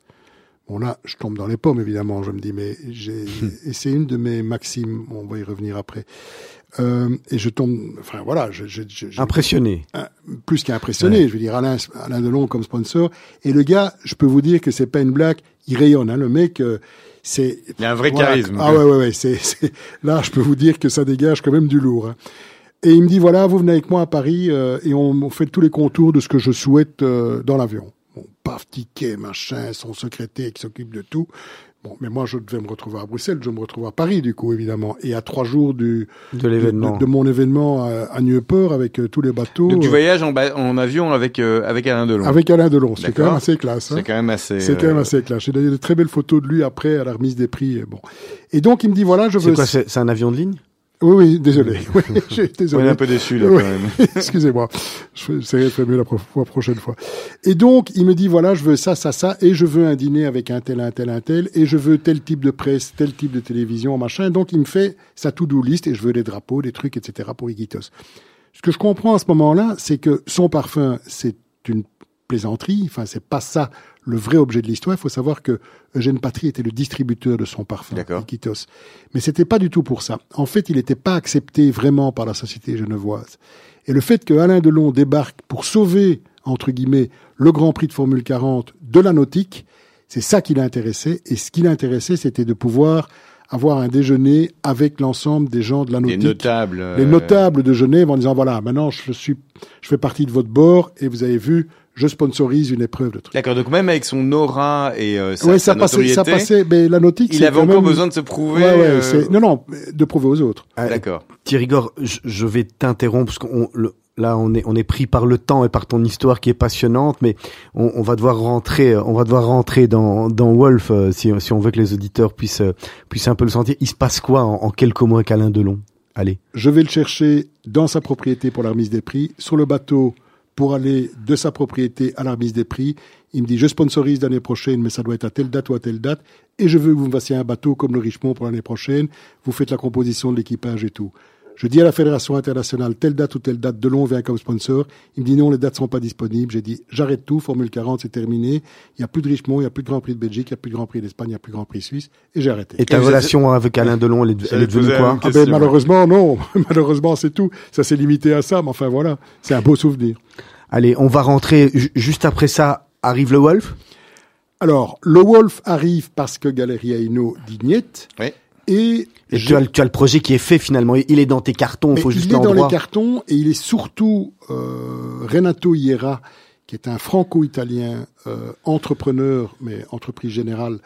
Bon là, je tombe dans les pommes évidemment. Je me dis mais j'ai et c'est une de mes maximes. On va y revenir après. Euh, et je tombe. Enfin voilà, je, je, je- je- Impressionné. un- plus qu'impressionné. Je veux dire Alain, Alain Delon comme sponsor. Et le gars, je peux vous dire que c'est pas une blague. Il rayonne. Hein, le mec, euh, c'est. Il a un vrai Voilà. charisme. Ah ouais ouais ouais. C'est c'est- là, je peux vous dire que ça dégage quand même du lourd. hein. Et il me dit voilà, vous venez avec moi à Paris euh, et on, on fait tous les contours de ce que je souhaite euh, dans l'avion. Bon, paf, ticket, machin, son secrétaire qui s'occupe de tout. Bon, mais moi, je devais me retrouver à Bruxelles, je me retrouve à Paris, du coup, évidemment. Et à trois jours du, De l'événement. de, de mon événement à, à Nieuport avec euh, tous les bateaux. Donc, tu euh, voyages en, ba- en avion avec, euh, avec Alain Delon. avec Alain Delon. C'est quand même assez classe. hein. C'est quand même assez. C'est quand même assez classe. J'ai d'ailleurs de très belles photos de lui après à la remise des prix. et Bon. Et donc, il me dit, voilà, je C'est veux... quoi C'est c'est un avion de ligne? Oui, oui, désolé. Oui, j'ai- On est désolé. un peu déçu là quand même. Excusez-moi. Je de faire mieux la pro- prochaine fois. Et donc, il me dit, voilà, je veux ça, ça, ça, et je veux un dîner avec un tel, un tel, un tel, et je veux tel type de presse, tel type de télévision, machin. Donc, il me fait sa to-do list, et je veux des drapeaux, des trucs, etc. pour Iquitos. Ce que je comprends à ce moment-là, c'est que son parfum, c'est une plaisanterie. Enfin, c'est pas ça le vrai objet de l'histoire. Il faut savoir que Eugène Patry était le distributeur de son parfum. Iquitos. Mais c'était pas du tout pour ça. En fait, il n'était pas accepté vraiment par la société genevoise. Et le fait que Alain Delon débarque pour sauver, entre guillemets, le Grand Prix de Formule 40 de la nautique, c'est ça qui l'intéressait. Et ce qui l'intéressait, c'était de pouvoir avoir un déjeuner avec l'ensemble des gens de la Les nautique notables. les euh, notables de Genève en disant voilà, maintenant je suis, je fais partie de votre bord et vous avez vu, je sponsorise une épreuve de trucs. D'accord. Donc même avec son aura et euh, sa, Ouais, sa ça passait, ça passait, mais la nautique, il avait quand encore même- besoin de se prouver. Ouais, ouais, euh, non, non, de prouver aux autres. Ah, D'accord. Thierry Gore, je, je vais t'interrompre parce qu'on le- là on est on est pris par le temps et par ton histoire qui est passionnante, mais on, on va devoir rentrer on va devoir rentrer dans dans Wolf euh, si si on veut que les auditeurs puissent euh, puissent un peu le sentir. Il se passe quoi en, en quelques mots avec Alain Delon? Allez. Je vais le chercher dans sa propriété pour la remise des prix, sur le bateau pour aller de sa propriété à la remise des prix. Il me dit, je sponsorise l'année prochaine, mais ça doit être à telle date ou à telle date, et je veux que vous me fassiez un bateau comme le Richemont pour l'année prochaine. Vous faites la composition de l'équipage et tout. Je dis à la Fédération internationale, telle date ou telle date, Delon vient comme sponsor. Il me dit non, les dates sont pas disponibles. J'ai dit, j'arrête tout, Formule 40, c'est terminé. Il n'y a plus de Richemont, il n'y a plus de Grand Prix de Belgique, il n'y a plus de Grand Prix d'Espagne, il n'y a plus de Grand Prix suisse. Et j'ai arrêté. Et ta relation avec Alain Delon, elle est, elle est devenue quoi Ah ben, malheureusement, non. malheureusement, c'est tout. Ça s'est limité à ça, mais enfin voilà. C'est un beau souvenir. Allez, on va rentrer ju- juste après ça. Arrive le Wolf. Alors, le Wolf arrive parce que Galeria Ino dit niet. Oui. Et, Et je- tu as, le- tu as le projet qui est fait finalement. Il est dans tes cartons. Il faut juste il est dans les cartons et il est surtout euh, Renato Iera, qui est un franco-italien euh, entrepreneur, mais entreprise générale,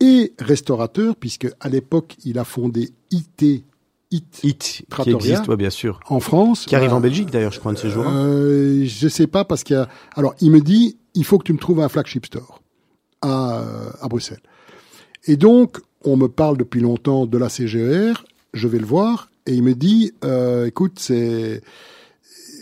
et restaurateur, puisque à l'époque, il a fondé IT, IT qui existe, ouais, bien sûr. en France. Qui arrive Euh, en Belgique d'ailleurs, je crois, un de ces jours. Euh, je sais pas parce qu'il y a. Alors, il me dit, il faut que tu me trouves un flagship store à, euh, à Bruxelles. Et donc, on me parle depuis longtemps de la CGR. Je vais le voir et il me dit, euh, écoute, c'est.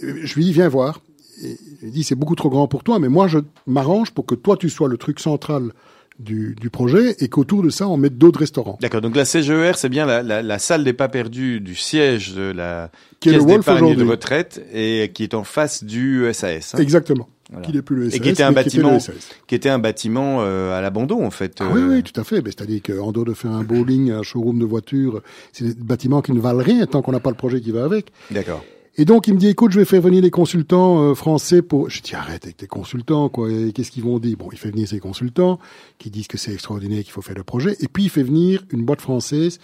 Je lui dis, viens voir. Et il dit, c'est beaucoup trop grand pour toi, mais moi, je m'arrange pour que toi, tu sois le truc central du, du projet et qu'autour de ça, on mette d'autres restaurants. D'accord, donc la CGER, c'est bien la, la, la salle des pas perdus du siège de la Qui est le caisse Wolf d'épargne de retraite et qui est en face du SAS. hein, Exactement. Voilà. Qui n'est plus le SAS. Et qui était un qui bâtiment, qui était un bâtiment euh, à l'abandon en fait. Ah oui, euh, oui, tout à fait. C'est-à-dire qu'en dehors de faire un bowling, un showroom de voitures, c'est des bâtiments qui ne valent rien tant qu'on n'a pas le projet qui va avec. D'accord. Et donc, il me dit, écoute, je vais faire venir les consultants euh, français pour... Je dis, arrête avec tes consultants, quoi. Qu'est-ce qu'ils vont dire? Bon, il fait venir ses consultants qui disent que c'est extraordinaire, qu'il faut faire le projet. Et puis, il fait venir une boîte française,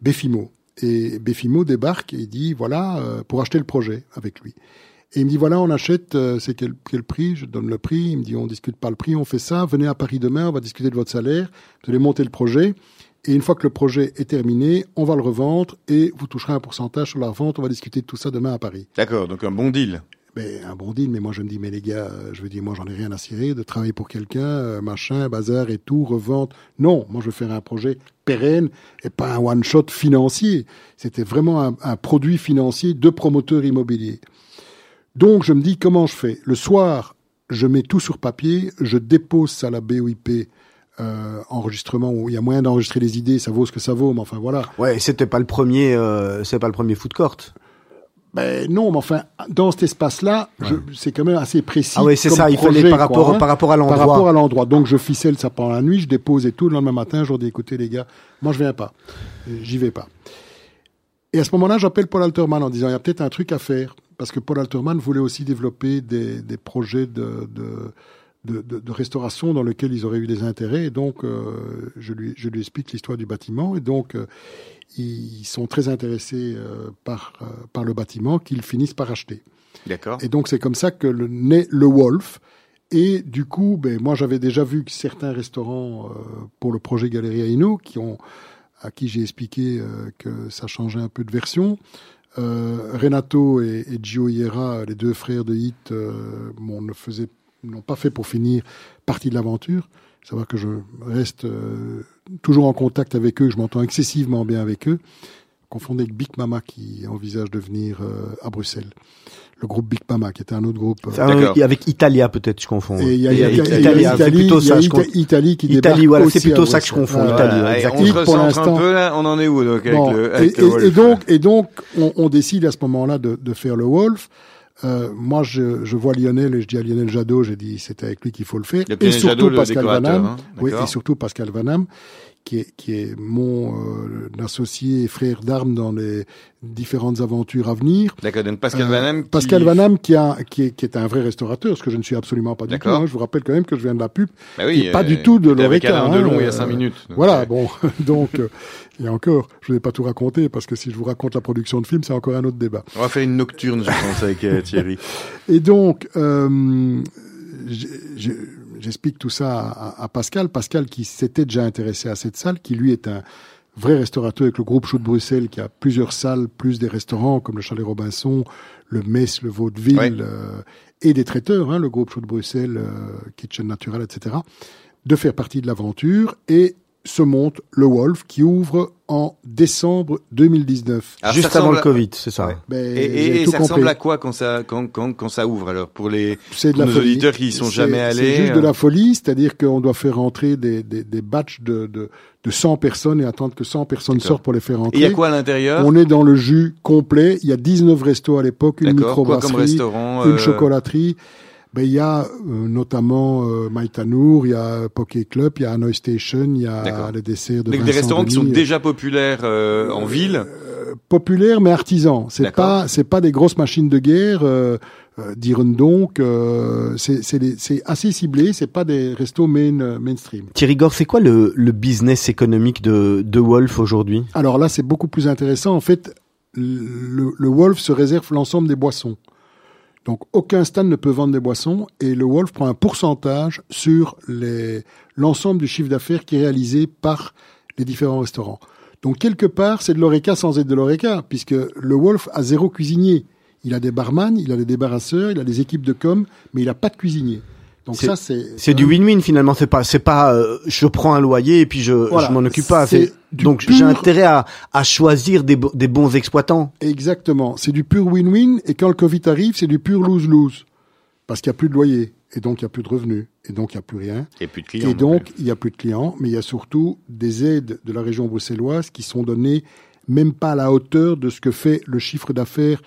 Befimo. Et Befimo débarque et dit, voilà, euh, pour acheter le projet avec lui. Et il me dit, voilà, on achète, euh, c'est quel, quel prix? Je donne le prix. Il me dit, on discute pas le prix, on fait ça. Venez à Paris demain, on va discuter de votre salaire. Vous allez monter le projet. Et une fois que le projet est terminé, on va le revendre et vous toucherez un pourcentage sur la revente. On va discuter de tout ça demain à Paris. D'accord, donc un bon deal. Mais un bon deal, mais moi je me dis, mais les gars, euh, je veux dire, moi j'en ai rien à cirer de travailler pour quelqu'un, euh, machin, bazar et tout, revente. Non, moi je veux faire un projet pérenne et pas un one-shot financier. C'était vraiment un, un produit financier de promoteur immobilier. Donc je me dis, comment je fais? Le soir, je mets tout sur papier, je dépose ça à la BOIP, euh, enregistrement où il y a moyen d'enregistrer les idées, ça vaut ce que ça vaut, mais enfin voilà. Ouais, c'était pas le premier, euh, c'est pas le premier food court? Ben non, mais enfin, dans cet espace-là, c'est quand même assez précis. Ah ouais, c'est ça. Il fallait par quoi, rapport, hein. par rapport à Par rapport l'endroit. à l'endroit. Donc je ficelle ça pendant la nuit, je dépose et tout. Le lendemain matin, je leur dis écoutez les gars, moi je viens pas, Euh, j'y vais pas. Et à ce moment-là, j'appelle Paul Alterman en disant il y a peut-être un truc à faire parce que Paul Alterman voulait aussi développer des, des projets de, de, de, de- de restauration dans lesquels ils auraient eu des intérêts. Et donc euh, je lui je lui explique l'histoire du bâtiment et donc euh, ils sont très intéressés euh, par euh, par le bâtiment qu'ils finissent par acheter. D'accord. Et donc c'est comme ça que le, naît le Wolf. Et du coup, ben, moi j'avais déjà vu que certains restaurants euh, pour le projet Galeria Ino, qui ont, à qui j'ai expliqué que ça changeait un peu de version. Euh, Renato et, Gio Iera, les deux frères de Hit, euh, n'ont pas fait pour finir partie de l'aventure. Savoir que je reste euh, toujours en contact avec eux, je m'entends excessivement bien avec eux. Confondé avec Big Mama qui envisage de venir à Bruxelles. Le groupe Big Mama, qui était un autre groupe. euh, C'est un- D'accord. avec Italia peut-être, je confonds. et il y a, Et il y a- avec il y a- Italia, c'est Italie, plutôt ça, je Ita- confonds. Italie qui Italie, voilà, c'est plutôt ça que je confonds, Voilà. Italie, ouais, Allez, exactement. on se Et pour recentre un l'instant- peu là, on en est où donc avec Bon, le, et, avec le et- Wolf et donc, et donc, on, on décide à ce moment-là de, de faire le Wolf. Euh, moi, je, je vois Lionel et je dis à Lionel Jadot, j'ai dit c'est avec lui qu'il faut le faire. Le et surtout Jadot, le Pascal décorateur, Vanham. hein, oui, d'accord. et surtout Pascal Vanham, qui est, qui est mon euh, associé et frère d'armes dans les différentes aventures à venir. D'accord, donc Pascal Euh, Vanham. qui- Pascal Vanham qui, a, qui, est, qui est un vrai restaurateur, ce que je ne suis absolument pas du tout. Hein. Je vous rappelle quand même que je viens de la pub. Bah oui, est pas euh, du tout de l'Oreca. Hein, Delon il y a cinq minutes. donc, Voilà, bon, donc, euh, et encore, je ne vais pas tout raconter, parce que si je vous raconte la production de film, c'est encore un autre débat. On va faire une nocturne, je pense, avec Thierry. Et donc, euh, j'explique tout ça à, à Pascal. Pascal qui s'était déjà intéressé à cette salle, qui lui est un vrai restaurateur avec le groupe Chou de Bruxelles qui a plusieurs salles, plus des restaurants comme le Chalet Robinson, le Metz, le Vaudeville, euh, et des traiteurs, hein, le groupe Chou de Bruxelles, euh, Kitchen Natural, etc., de faire partie de l'aventure et se monte le Wolf qui ouvre en décembre 2019. Alors, Juste avant le à- Covid, c'est ça. Ouais. Ben, Et, et- et ça compris. ressemble à quoi quand ça, quand, quand, quand ça ouvre alors pour les, de pour la nos folie. auditeurs qui y sont jamais allés, C'est juste de euh. la folie, c'est-à-dire qu'on doit faire entrer des, des, des batchs de, de, de 100 personnes et attendre que 100 personnes sortent pour les faire Et il y a quoi à l'intérieur On est dans le jus complet. Il y a 19 restos à l'époque, une microbrasserie, restaurant une euh, chocolaterie. Ben, il y a euh, notamment euh, Maïtanour, il y a Poké Club, il y a Hanoi Station, il y a les desserts de Des, des Vincent restaurants qui sont Denis. déjà populaires euh, en ville. populaires mais artisans. C'est pas c'est pas des grosses machines de guerre. Euh, euh, diront donc, euh, c'est c'est des- c'est assez ciblé. C'est pas des restos main, euh, mainstream. Thierry Gore, c'est quoi le, le business économique de, de Wolf aujourd'hui? Alors là, c'est beaucoup plus intéressant. En fait, le, le Wolf se réserve l'ensemble des boissons. Donc, aucun stand ne peut vendre des boissons et le Wolf prend un pourcentage sur l'ensemble du chiffre d'affaires qui est réalisé par les différents restaurants. Donc, quelque part, c'est de l'oreca sans être de l'oreca, puisque le Wolf a zéro cuisinier. Il a des barman, il a des débarrasseurs, il a des équipes de com, mais il n'a pas de cuisinier. Donc C'est- ça, c'est... C'est du win-win finalement. C'est pas, c'est pas, euh, je prends un loyer et puis je, Voilà. je m'en occupe pas. C'est- du Donc pur- j'ai intérêt à, à choisir des, bo- des bons exploitants. Exactement. C'est du pur win-win. Et quand le Covid arrive, c'est du pur lose-lose. Parce qu'il n'y a plus de loyer. Et donc, il n'y a plus de revenus. Et donc, il n'y a plus rien. Et plus de clients. Et donc, il n'y a plus de clients. Mais il y a surtout des aides de la région bruxelloise qui sont données même pas à la hauteur de ce que fait le chiffre d'affaires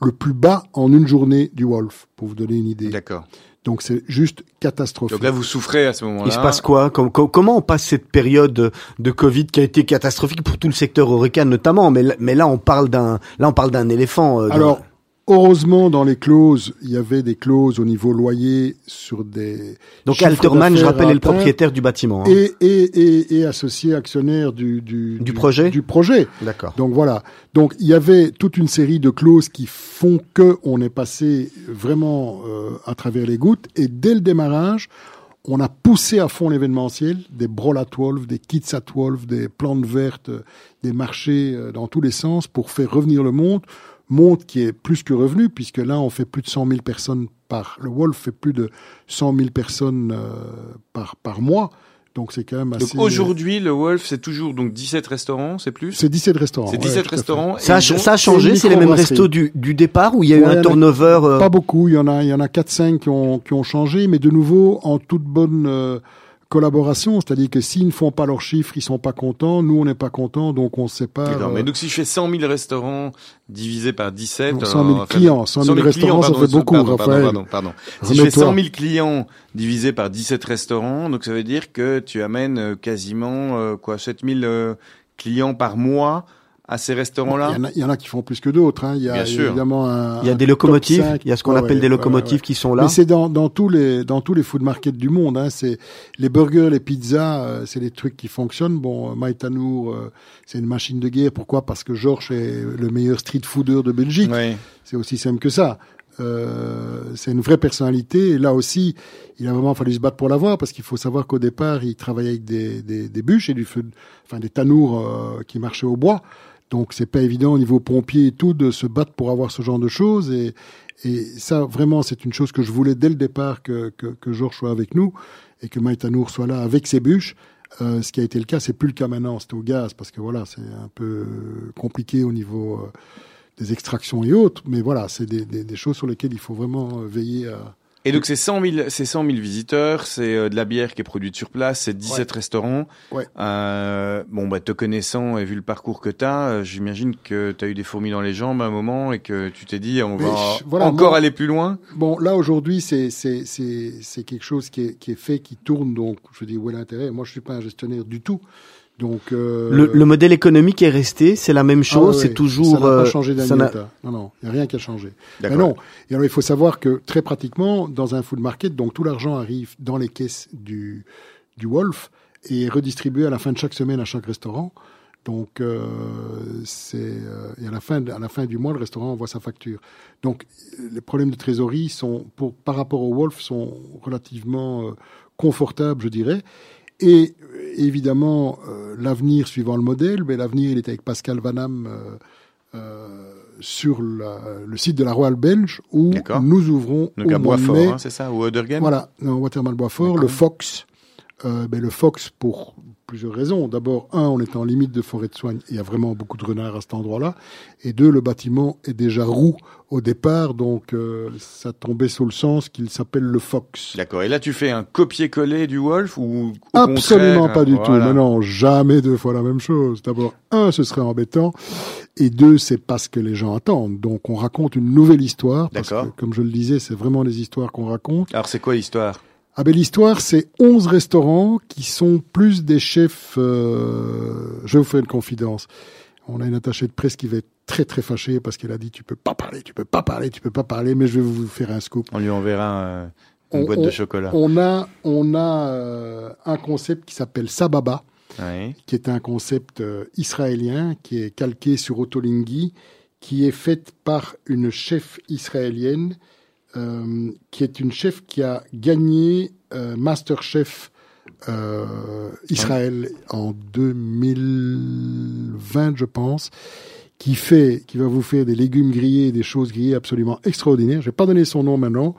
le plus bas en une journée du Wolf, pour vous donner une idée. D'accord. Donc, c'est juste catastrophique. Donc là, vous souffrez à ce moment-là. Il se passe quoi? Com- com- Comment on passe cette période de- Covid qui a été catastrophique pour tout le secteur Horeca notamment? Mais, là- mais là, on parle d'un, là, on parle d'un éléphant. euh, Alors, heureusement, dans les clauses, il y avait des clauses au niveau loyer sur des... donc Alterman, je rappelle, est le propriétaire du bâtiment. hein. et, et, et, et associé actionnaire du, du, Du projet Du projet. D'accord. Donc voilà. Donc il y avait toute une série de clauses qui font que on est passé vraiment euh, à travers les gouttes. Et dès le démarrage, on a poussé à fond l'événementiel, des brol at Wolf, des kits at Wolf, des plantes vertes, euh, des marchés euh, dans tous les sens pour faire revenir le monde. Monde qui est plus que revenu, puisque là, on fait plus de 100 000 personnes par... Le Wolf fait plus de 100 000 personnes euh, par, par mois. Donc c'est quand même assez... Donc aujourd'hui, le Wolf, c'est toujours donc 17 restaurants, c'est plus? C'est 17 restaurants. C'est ouais, 17 tout à fait. restaurants. Ça a, ont- ça a changé, c'est les mêmes restos du, du départ où il y a eu Ouais, en un a turnover. euh, Pas beaucoup, il y en a, il y en a 4-5 qui ont, qui ont changé, mais de nouveau en toute bonne euh, collaboration, c'est-à-dire que s'ils ne font pas leurs chiffres, ils sont pas contents, nous on n'est pas contents, donc on sépare. Euh, mais donc si je fais 100 000 restaurants divisé par 17... Non, alors, 100 000 on va faire- clients, 100 000 restaurants, ça pardon, fait beaucoup, pardon, pardon, Raphaël. pardon, pardon. Si je fais Remets-toi. 100 000 clients divisé par 17 restaurants, donc ça veut dire que tu amènes euh, quasiment euh, quoi 7 000 euh, clients par mois à ces restaurants-là? Il, y en a, il y en a qui font plus que d'autres. Hein. Il y a, Bien sûr. évidemment un, Il y a des locomotives, 5. il y a ce qu'on Ouais, appelle ouais, des locomotives ouais. qui sont là. Mais c'est dans, dans tous les dans tous les food markets du monde. Hein. C'est les burgers, les pizzas, euh, c'est des trucs qui fonctionnent. Bon, euh, Maïtanour, euh, c'est une machine de guerre. Pourquoi? Parce que Georges est le meilleur street fooder de Belgique. Ouais. C'est aussi simple que ça. Euh, c'est une vraie personnalité. Et là aussi, il a vraiment fallu se battre pour l'avoir parce qu'il faut savoir qu'au départ, il travaillait avec des, des, des bûches et du feu, enfin des tanours euh, qui marchaient au bois. Donc c'est pas évident au niveau pompier et tout de se battre pour avoir ce genre de choses. Et, et ça, vraiment, c'est une chose que je voulais dès le départ que, que, que Georges soit avec nous et que Maïtanour soit là avec ses bûches. Euh, ce qui a été le cas, c'est plus le cas maintenant, c'est au gaz parce que voilà, c'est un peu compliqué au niveau euh, des extractions et autres. Mais voilà, c'est des, des, des choses sur lesquelles il faut vraiment euh, veiller à. Et donc c'est 100 000, c'est 100 000 visiteurs, c'est euh, de la bière qui est produite sur place, c'est 17 restaurants. Ouais. Euh, bon, bah te connaissant et vu le parcours que tu as, j'imagine que tu as eu des fourmis dans les jambes à un moment et que tu t'es dit on Mais va je- voilà, encore aller plus loin. Bon, là aujourd'hui, c'est c'est c'est c'est quelque chose qui est qui est fait, qui tourne. Donc, je dis où est l'intérêt? Moi, je suis pas un gestionnaire du tout. Donc, euh, Le, le modèle économique est resté, c'est la même ah chose, ouais, c'est toujours. Ça n'a euh, pas changé d'un. Non, non, il n'y a rien qui a changé. Mais non. Et alors, il faut savoir que très pratiquement, dans un food market, donc tout l'argent arrive dans les caisses du, du Wolf et est redistribué à la fin de chaque semaine à chaque restaurant. Donc, euh, c'est euh, et à la fin à la fin du mois, le restaurant envoie sa facture. Donc, euh, les problèmes de trésorerie sont, pour, par rapport au Wolf, sont relativement euh, confortables, je dirais. Et euh, évidemment euh, l'avenir suivant le modèle, mais l'avenir il est avec Pascal Vanham euh, euh, sur la- le site de la Royal Belge où nous ouvrons Donc au à Boisfort, hein, c'est ça, ou Oderghem voilà, Watermal Boisfort, le. Fox. Euh, ben, le Fox pour plusieurs raisons. D'abord, un, on est en limite de forêt de soigne, il y a vraiment beaucoup de renards à cet endroit-là. Et deux, le bâtiment est déjà roux au départ, donc euh, ça tombait sous le sens qu'il s'appelle le Fox. D'accord. Et là, tu fais un copier-coller du Wolf ou au Absolument pas du voilà. tout. Mais non, jamais deux fois la même chose. D'abord, un, ce serait embêtant. Et deux, c'est pas ce que les gens attendent. Donc, on raconte une nouvelle histoire. Parce D'accord. que, comme je le disais, c'est vraiment des histoires qu'on raconte. Alors, c'est quoi l'histoire? Ah ben, l'histoire, c'est 11 restaurants qui sont plus des chefs... euh, Je vais vous faire une confidence. On a une attachée de presse qui va être très très fâchée parce qu'elle a dit tu peux pas parler, tu peux pas parler, tu peux pas parler, mais je vais vous faire un scoop. On lui enverra euh, une On- boîte on- de chocolat. On a, on a euh, un concept qui s'appelle Sababa. Oui. qui est un concept israélien qui est calqué sur Otolinghi, qui est fait par une chef israélienne, euh, qui est une chef qui a gagné euh, Masterchef euh, Israël en 2020, je pense, qui fait, qui va vous faire des légumes grillés, des choses grillées absolument extraordinaires. Je vais pas donner son nom maintenant.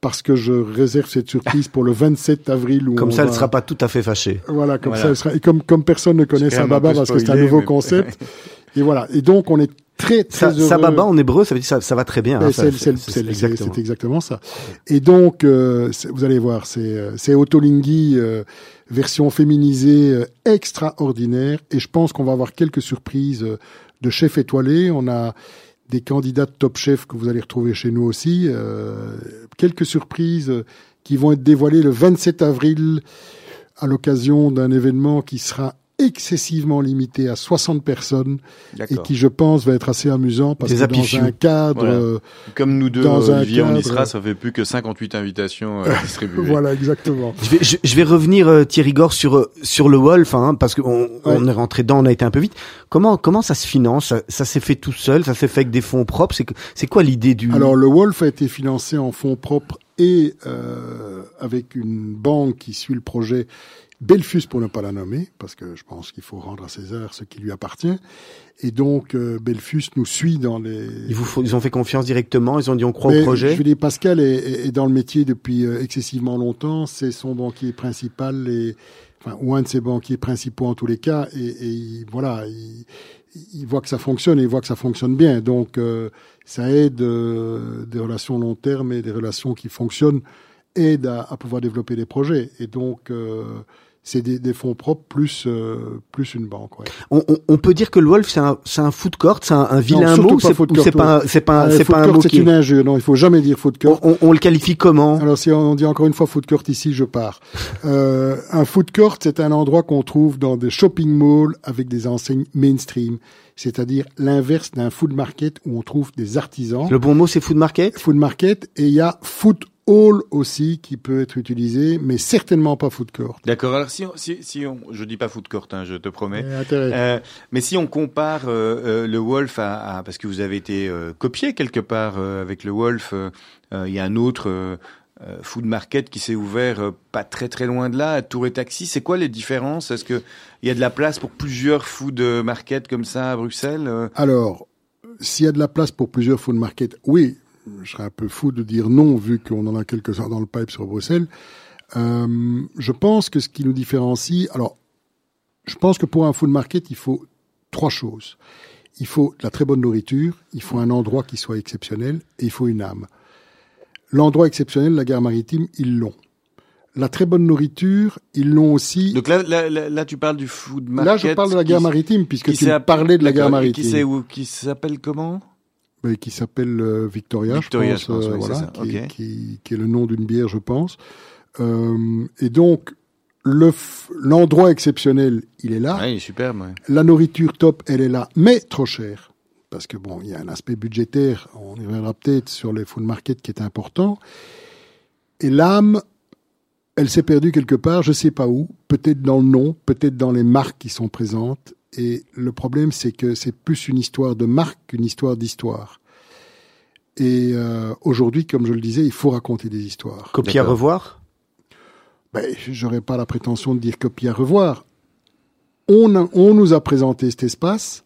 Parce que je réserve cette surprise pour le 27 avril. Où Comme ça, elle ne sera pas tout à fait fâchée. voilà, comme Voilà. ça, elle sera- et comme, comme personne ne connaît Sababa parce que c'est un nouveau mais- concept. Et voilà. Et donc, on est très, très Ça, heureux. Sababa en hébreu, ça veut dire ça, ça va très bien. hein, c'est exactement. exactement ça. Et donc, euh, vous allez voir, c'est euh, c'est Otolinghi, euh, version féminisée euh, extraordinaire. Et je pense qu'on va avoir quelques surprises euh, de chefs étoilés. On a des candidats de top chef que vous allez retrouver chez nous aussi. euh, quelques surprises qui vont être dévoilées le 27 avril à l'occasion d'un événement qui sera excessivement limité à 60 personnes et qui, je pense, va être assez amusant parce Des que dans un cadre, Voilà. euh, Comme nous deux, Dans un Olivier, on y sera, ça fait plus que 58 invitations euh, distribuées. voilà, exactement. Je vais, je, je vais revenir euh, Thierry Gore sur euh, sur le Wolf hein, parce qu'on on est rentré dedans, on a été un peu vite. Comment comment ça se finance? Ça, ça s'est fait tout seul, ça s'est fait avec des fonds propres? C'est que- c'est quoi l'idée du Alors, le Wolf a été financé en fonds propres et euh, avec une banque qui suit le projet Belfus pour ne pas la nommer, parce que je pense qu'il faut rendre à César ce qui lui appartient. Et donc, euh, Belfus nous suit dans les... ils vous font- ils ont fait confiance directement, ils ont dit on croit Mais au projet. Je dire, Pascal est, est- est dans le métier depuis euh, excessivement longtemps. C'est son banquier principal et enfin ou un de ses banquiers principaux en tous les cas. Et, et il- voilà, il, il voit que ça fonctionne et il voit que ça fonctionne bien. Donc euh, ça aide euh, des relations long terme et des relations qui fonctionnent aident à, à pouvoir développer des projets. Et donc euh, c'est des, des fonds propres plus euh, plus une banque. Ouais. On, on- on peut dire que le Wolf c'est un c'est un food court, c'est un, un vilain surtout mot, c'est pas un- c'est pas c'est pas un mot c'est qui une injure. Non, il faut jamais dire food court. on, on- on le qualifie comment? Alors si on dit encore une fois food court ici, je pars. Euh, un food court, c'est un endroit qu'on trouve dans des shopping malls avec des enseignes mainstream, c'est-à-dire l'inverse d'un food market où on trouve des artisans. Le bon mot c'est food market? Food market et il y a food hall aussi qui peut être utilisé, mais certainement pas food court. D'accord. Alors si on, si, si on, je dis pas foot court, hein, je te promets. Euh, mais si on compare euh, euh, le Wolf à, à- parce que vous avez été euh, copié quelque part avec le Wolf, il y a un autre food market qui s'est ouvert pas très très loin de là, à Tour et Taxi. C'est quoi les différences? Est-ce que il y a de la place pour plusieurs food markets comme ça à Bruxelles Alors, s'il y a de la place pour plusieurs food markets, oui, je serais un peu fou de dire non vu qu'on en a quelques-uns dans le pipe sur Bruxelles. Euh, je pense que ce qui nous différencie, alors, je pense que pour un food market, il faut trois choses. Il faut de la très bonne nourriture, il faut un endroit qui soit exceptionnel et il faut une âme. L'endroit exceptionnel, la gare maritime, ils l'ont. La très bonne nourriture, ils l'ont aussi. Donc là, là, là, là, tu parles du food market. Là, je parle de la gare maritime puisque tu parlais de la gare maritime. Qui s'appelle comment? Ben, qui s'appelle euh, Victoria, Victoria, je je pense, pense, euh, oui, voilà, ça. qui, Ok. qui- qui est le nom d'une bière, je pense. Euh, et donc, le l'endroit exceptionnel, il est là. Ouais, il est superbe. ouais. La nourriture top, elle est là, mais trop chère. Parce que bon, il y a un aspect budgétaire, on y reviendra peut-être sur les food markets qui est important. Et l'âme, elle s'est perdue quelque part, je sais pas où, peut-être dans le nom, peut-être dans les marques qui sont présentes. Et le problème, c'est que c'est plus une histoire de marque qu'une histoire d'histoire. Et euh, aujourd'hui, comme je le disais, il faut raconter des histoires. Copie à revoir? Ben, j'aurais pas la prétention de dire copie à revoir. on, on nous a présenté cet espace.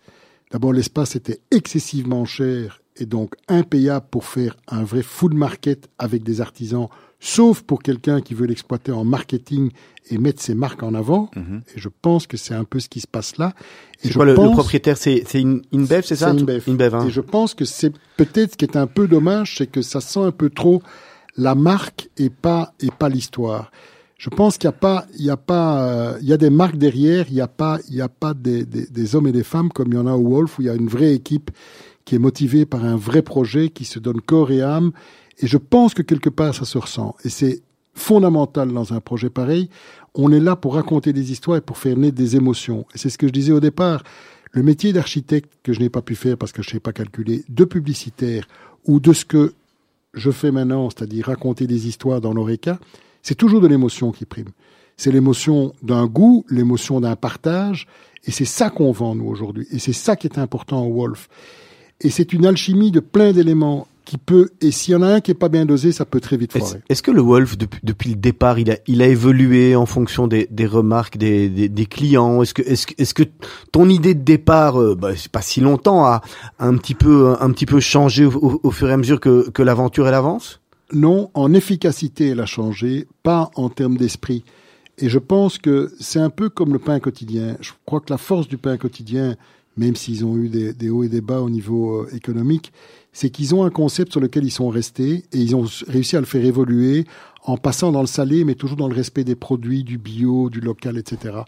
D'abord, l'espace était excessivement cher et donc impayable pour faire un vrai food market avec des artisans, sauf pour quelqu'un qui veut l'exploiter en marketing et mettre ses marques en avant. Mhm. Et je pense que c'est un peu ce qui se passe là. Et je quoi le, propriétaire? C'est une InBev, c'est ça? InBev. InBev, hein. Et je pense que c'est peut-être ce qui est un peu dommage, c'est que ça sent un peu trop la marque et pas et pas l'histoire. Je pense qu'il y a pas, il y a pas, euh, il y a des marques derrière. Il y a pas, il y a pas des, des, des hommes et des femmes comme il y en a au Wolf où il y a une vraie équipe qui est motivée par un vrai projet qui se donne corps et âme. Et je pense que quelque part ça se ressent. Et c'est fondamental dans un projet pareil. On est là pour raconter des histoires et pour faire naître des émotions. Et c'est ce que je disais au départ. Le métier d'architecte que je n'ai pas pu faire parce que je ne sais pas calculer, de publicitaire ou de ce que je fais maintenant, c'est-à-dire raconter des histoires dans l'oreca, c'est toujours de l'émotion qui prime. C'est l'émotion d'un goût, l'émotion d'un partage, et c'est ça qu'on vend nous aujourd'hui. Et c'est ça qui est important au Wolf. Et c'est une alchimie de plein d'éléments qui peut, et s'il y en a un qui est pas bien dosé, ça peut très vite foirer. est-ce que le Wolf, depuis, depuis le départ, il a, il a évolué en fonction des, des remarques des, des, des clients? Est-ce que, est-ce, que- est-ce que ton idée de départ, euh, bah, c'est pas si longtemps, a un petit peu, un petit peu changé au, au- au fur et à mesure que, que l'aventure elle avance? Non, en efficacité, elle a changé, pas en termes d'esprit. Et je pense que c'est un peu comme le pain quotidien. Je crois que la force du pain quotidien, même s'ils ont eu des, des hauts et des bas au niveau euh, économique, c'est qu'ils ont un concept sur lequel ils sont restés et ils ont réussi à le faire évoluer en passant dans le salé, mais toujours dans le respect des produits, du bio, du local, etc.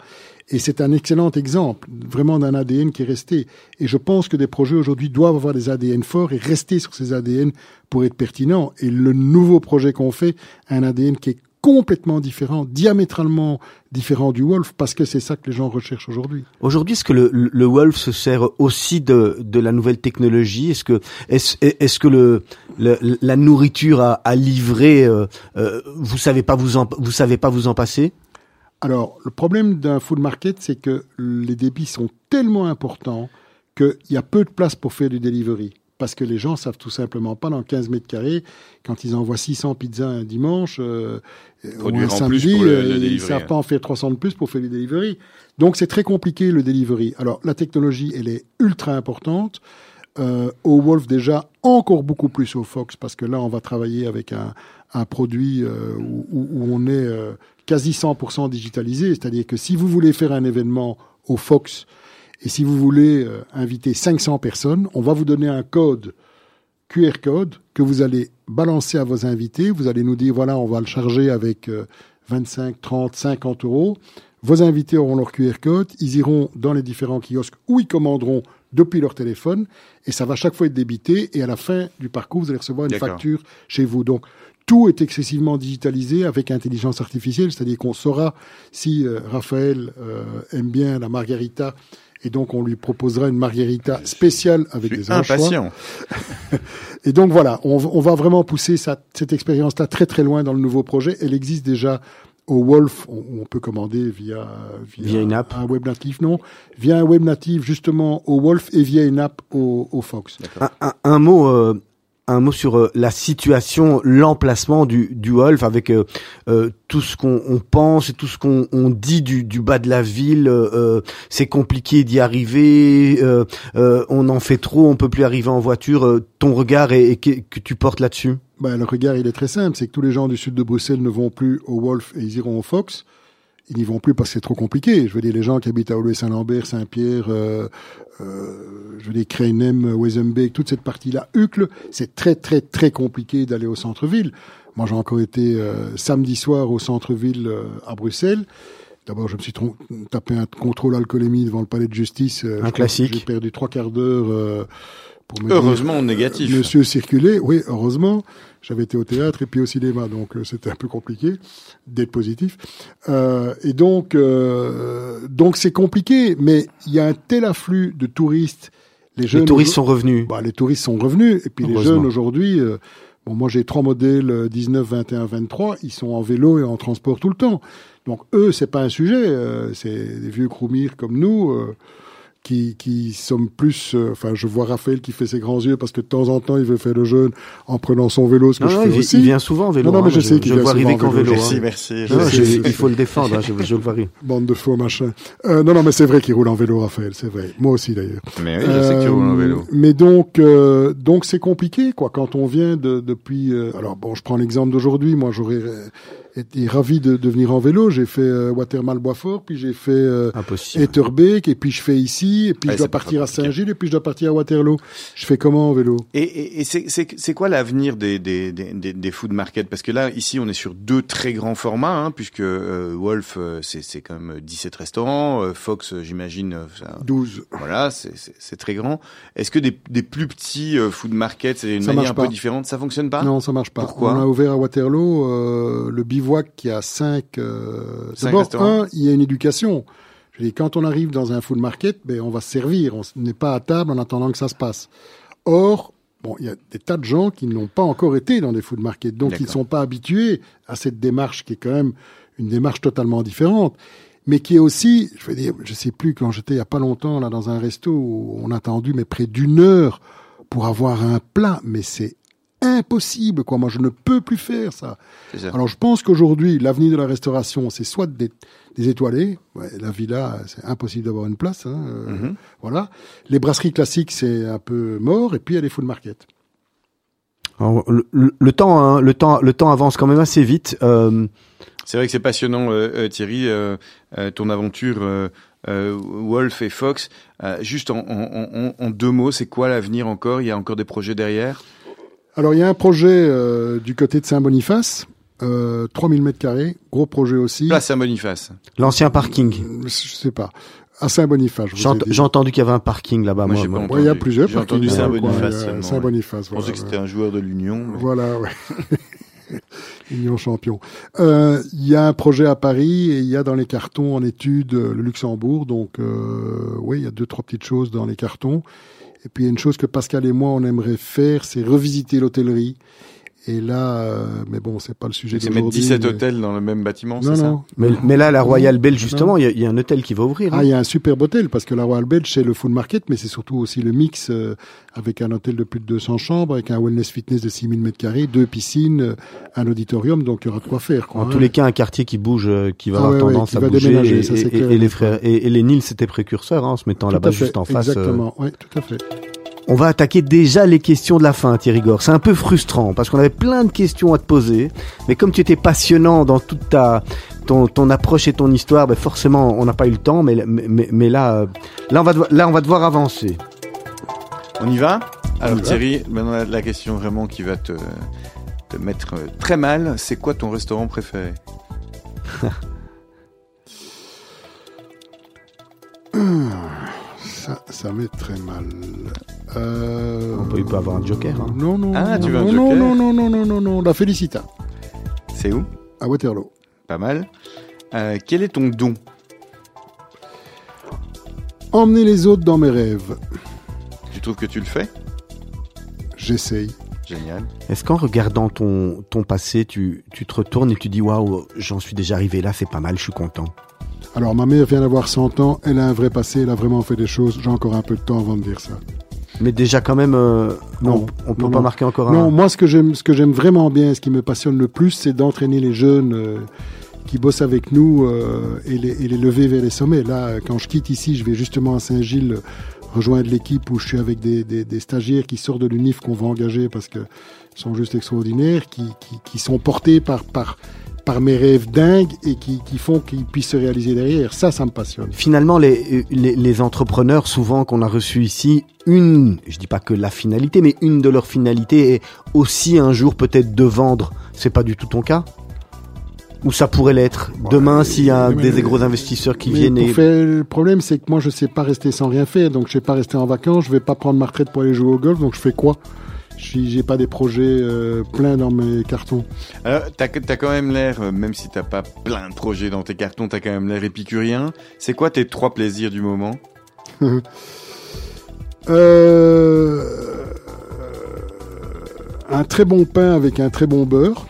Et c'est un excellent exemple, vraiment d'un ADN qui est resté. Et je pense que des projets aujourd'hui doivent avoir des ADN forts et rester sur ces ADN pour être pertinents. Et le nouveau projet qu'on fait, un ADN qui est complètement différent, diamétralement différent du Wolf, parce que c'est ça que les gens recherchent aujourd'hui. Aujourd'hui, est-ce que le, le Wolf se sert aussi de, de la nouvelle technologie? Est-ce que, est-ce, est-ce que le, le- la nourriture à, à livrer, euh, euh, vous savez pas vous en, vous savez pas vous en passer? Alors, le problème d'un food market, c'est que les débits sont tellement importants qu'il y a peu de place pour faire du delivery. Parce que les gens savent tout simplement pas dans 15 mètres carrés, quand ils envoient 600 pizzas un dimanche euh, ou un samedi, pour le- euh, le ils savent hein. pas en faire 300 de plus pour faire du delivery. Donc c'est très compliqué le delivery. Alors la technologie, elle est ultra importante. Euh, au Wolf déjà encore beaucoup plus au Fox parce que là on va travailler avec un, un produit euh, où, où- où on est euh, quasi 100% digitalisé, c'est-à-dire que si vous voulez faire un événement au Fox et si vous voulez euh, inviter 500 personnes, on va vous donner un code QR code que vous allez balancer à vos invités. Vous allez nous dire, voilà, on va le charger avec euh, 25, 30, 50 euros. Vos invités auront leur QR code. Ils iront dans les différents kiosques où ils commanderont depuis leur téléphone. Et ça va chaque fois être débité. Et à la fin du parcours, vous allez recevoir une facture chez vous. Donc, tout est excessivement digitalisé avec intelligence artificielle. C'est-à-dire qu'on saura si euh, Raphaël euh, aime bien la margarita. Et donc, on lui proposera une margarita spéciale avec Je suis des anchois. impatient. Et donc voilà, on, on va vraiment pousser ça- cette expérience-là très très loin dans le nouveau projet. Elle existe déjà au Wolf, on, on peut commander via, Via une app. un web natif, non, via un web natif justement au Wolf et via une app au, au Fox. un, un, un mot, euh, un mot sur euh, la situation, l'emplacement du, du Wolf avec euh, euh, tout ce qu'on on pense et tout ce qu'on on dit du, bas de la ville. c'est compliqué d'y arriver. on en fait trop. On peut plus arriver en voiture. ton regard et, que, tu portes là-dessus? Ben, le regard, il est très simple, c'est que tous les gens du sud de Bruxelles ne vont plus au Wolf et ils iront au Fox. Ils n'y vont plus parce que c'est trop compliqué. Je veux dire, les gens qui habitent à Aulnay-Saint-Lambert, Saint-Pierre, euh, euh, je veux dire, Kreinem, Wezenbeek, toute cette partie-là, Uccle, c'est très, très, très compliqué d'aller au centre-ville. Moi, j'ai encore été euh, samedi soir au centre-ville euh, à Bruxelles. D'abord, je me suis tapé un contrôle alcoolémie devant le palais de justice. Euh, que classique. J'ai perdu trois quarts d'heure euh, pour me dire, Heureusement négatif. Monsieur circulait, oui, heureusement. J'avais été au théâtre et puis au cinéma, donc euh, c'était un peu compliqué d'être positif. Euh, et donc, euh, donc c'est compliqué, mais il y a un tel afflux de touristes. Les jeunes, Les touristes sont revenus. bah, les touristes sont revenus, et puis les jeunes aujourd'hui. euh, bon, moi j'ai trois modèles euh, 19, 21, 23. Ils sont en vélo et en transport tout le temps. Donc eux, c'est pas un sujet. euh, c'est des vieux croumirs comme nous. Euh, qui, qui sommes plus. euh, Enfin, je vois Raphaël qui fait ses grands yeux parce que de temps en temps, il veut faire le jeûne en prenant son vélo, ce que Non, je non, fais il, aussi. il vient souvent en vélo. Non, non, mais hein. je sais qu'il je vient le vois souvent arriver en qu'en vélo. vélo. Merci, hein. merci. Non, non, Je je- sais. il faut le défendre, hein, je, je le vois arriver. Bande de faux machins. Euh, non, non, mais c'est vrai qu'il roule en vélo, Raphaël, c'est vrai. Moi aussi, d'ailleurs. Mais oui, je sais que tu roules en Euh, vélo. Mais donc, euh, donc c'est compliqué, quoi. Quand on vient de, depuis. euh, alors bon, je prends l'exemple d'aujourd'hui. Moi, j'aurais euh, été ravi de, de venir en vélo. J'ai fait euh, Watermal-Boisfort, puis j'ai fait euh. Etterbeek, et puis je fais ici, et puis Ouais, je dois partir à. Saint-Gilles, et puis je dois partir à Waterloo. Je fais comment en vélo? Et, et, et c'est- c'est c'est quoi l'avenir des, des, des, des, food markets? Parce que là, ici, on est sur deux très grands formats, hein, puisque euh, Wolf, euh, c'est c'est quand même 17 restaurants, euh, Fox, euh, j'imagine, euh, ça- 12. voilà, c'est- très grand. Est-ce que des, des plus petits euh, food markets, c'est une Ça manière un peu pas. différente? Ça fonctionne pas? Non, ça marche pas. Pourquoi? On a ouvert à Waterloo euh, le bivouac qui a cinq. Euh, Cinq D'abord, un, il y a une éducation. Je dis, quand on arrive dans un food market, ben, on va se servir. On n'est pas à table en attendant que ça se passe. Or, bon, il y a des tas de gens qui n'ont pas encore été dans des food markets, donc ils ne sont pas habitués à cette démarche qui est quand même une démarche totalement différente. Mais qui est aussi, je veux dire, je sais plus quand j'étais il y a pas longtemps là dans un resto où on a attendu mais près d'une heure pour avoir un plat, mais c'est impossible quoi. Moi je ne peux plus faire ça. Alors je pense qu'aujourd'hui, l'avenir de la restauration, c'est soit des, des étoilés. Ouais, la villa, c'est impossible d'avoir une place. Hein, euh, Mhm. Voilà. Les brasseries classiques, c'est un peu mort. Et puis il y a les food markets. Alors, le, le- le temps, hein, le temps, le temps avance quand même assez vite. Euh, C'est vrai que c'est passionnant, euh, euh, Thierry, euh, euh, ton aventure euh, euh, Wolf et Fox. Euh, juste en, en, en, en deux mots, c'est quoi l'avenir encore? Il y a encore des projets derrière? Alors il y a un projet euh, du côté de Saint-Boniface, euh, 3000 mètres carrés, gros projet aussi. Place Saint-Boniface. L'ancien parking. Euh, Je sais pas. À Saint-Boniface. J'ai ent- entendu qu'il y avait un parking là-bas. Moi, Moi, il y a plusieurs J'ai entendu Saint-Boniface. Saint-Boniface. Je pensais voilà, que ouais. c'était un joueur de l'Union. mais- Voilà, ouais. Union champion. Euh, Il y a un projet à Paris et il y a dans les cartons en étude euh, le Luxembourg. Donc, euh, oui, il y a deux, trois petites choses dans les cartons. Et puis, une chose que Pascal et moi, on aimerait faire, c'est revisiter l'hôtellerie. Et là, euh, mais bon, c'est pas le sujet C'est mettre d'aujourd'hui. 17 mais- hôtels dans le même bâtiment, c'est ça non. Mais, mais là, la Royal Bell, justement, il y, a- il y a un hôtel qui va ouvrir. hein. Ah, il y a un superbe hôtel parce que la Royal Belge, c'est le full market, mais c'est surtout aussi le mix euh, avec un hôtel de plus de 200 chambres, avec un wellness fitness de 6000 mètres carrés, deux piscines, euh, un auditorium, donc il y aura de quoi faire. Quoi, En hein. tous les cas, un quartier qui bouge, euh, qui va Ah avoir ouais, tendance qui à va bouger. déménager, et, ça, c'est et- clair et les frères et, et les Nils, c'était précurseurs, hein, en se mettant là-bas juste en face. euh. Exactement, oui, tout à fait. On va attaquer déjà les questions de la fin, Thierry Gore. C'est un peu frustrant parce qu'on avait plein de questions à te poser, mais comme tu étais passionnant dans toute ta ton, ton approche et ton histoire, ben forcément, on n'a pas eu le temps. Mais mais, mais, mais là, euh, là, on va devoir, là, on va devoir avancer. On y va? Alors y va. Thierry, maintenant la, la question vraiment qui va te, te mettre euh, très mal, c'est quoi ton restaurant préféré? Ça, ça met très mal. Euh... On peut- il peut avoir un joker, hein. Non, non, Ah, non, tu veux un non, joker non, non, non, non, non, non, la Félicita, C'est où? À Waterloo. Pas mal. Euh, quel est ton don? Emmener les autres dans mes rêves. Tu trouves que tu le fais? J'essaye. Génial. Est-ce qu'en regardant ton ton passé, tu tu te retournes et tu dis waouh, j'en suis déjà arrivé là, c'est pas mal, je suis content? Alors, ma mère vient d'avoir 100 ans, elle a un vrai passé, elle a vraiment fait des choses. J'ai encore un peu de temps avant de dire ça. Mais déjà quand même, euh, Non, on, on peut non, pas non. marquer encore Non, un. moi, ce que j'aime, ce que j'aime vraiment bien, ce qui me passionne le plus, c'est d'entraîner les jeunes euh, qui bossent avec nous euh, et, les, et les lever vers les sommets. Là, quand je quitte ici, je vais justement à Saint-Gilles rejoindre l'équipe où je suis avec des, des, des stagiaires qui sortent de l'UNIF qu'on va engager parce que sont juste extraordinaires, qui, qui, qui sont portés par, par, par mes rêves dingues et qui, qui font qu'ils puissent se réaliser derrière. Ça, ça me passionne. Finalement, les, les, les entrepreneurs, souvent qu'on a reçus ici, une, je dis pas que la finalité, mais une de leurs finalités est aussi un jour peut-être de vendre. C'est pas du tout ton cas? Ou ça pourrait l'être Demain, Ouais, s'il y a mais- des gros investisseurs qui viennent et... faire- le problème, c'est que moi, je sais pas rester sans rien faire. Donc, je sais pas rester en vacances. Je vais pas prendre ma retraite pour aller jouer au golf. Donc, je fais quoi? J'ai pas des projets euh, pleins dans mes cartons. Alors, t'as as quand même l'air, euh, même si t'as pas plein de projets dans tes cartons, t'as quand même l'air épicurien. C'est quoi tes trois plaisirs du moment? Euh, un très bon pain avec un très bon beurre.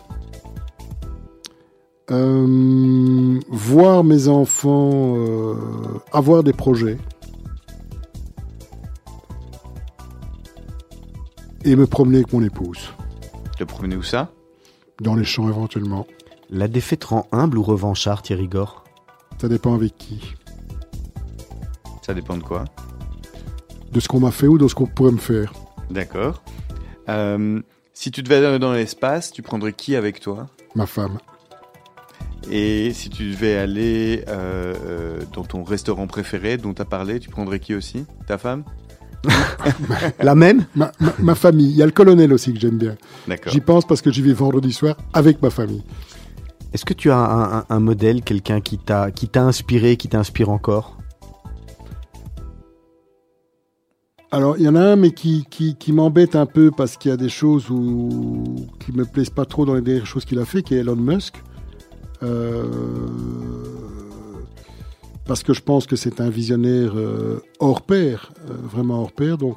Euh, voir mes enfants euh, avoir des projets. Et me promener avec mon épouse. Te promener où ça? Dans les champs éventuellement. La défaite rend humble ou revanchard, Thierry Gore? Ça dépend avec qui. Ça dépend de quoi? De ce qu'on m'a fait ou de ce qu'on pourrait me faire. D'accord. Euh, si tu devais aller dans l'espace, tu prendrais qui avec toi? Ma femme. Et si tu devais aller euh, euh, dans ton restaurant préféré dont tu as parlé, tu prendrais qui aussi? Ta femme? La même ma, ma, ma, famille. Il y a le colonel aussi que j'aime bien. J'y pense parce que j'y vais vendredi soir avec ma famille. Est-ce que tu as un, un, un modèle, quelqu'un qui t'a qui t'a inspiré, qui t'inspire encore? Alors, il y en a un, mais qui, qui, qui m'embête un peu parce qu'il y a des choses où, qui me plaisent pas trop dans les dernières choses qu'il a fait, qui est Elon Musk. Euh, parce que je pense que c'est un visionnaire euh, hors pair, euh, vraiment hors pair. Donc,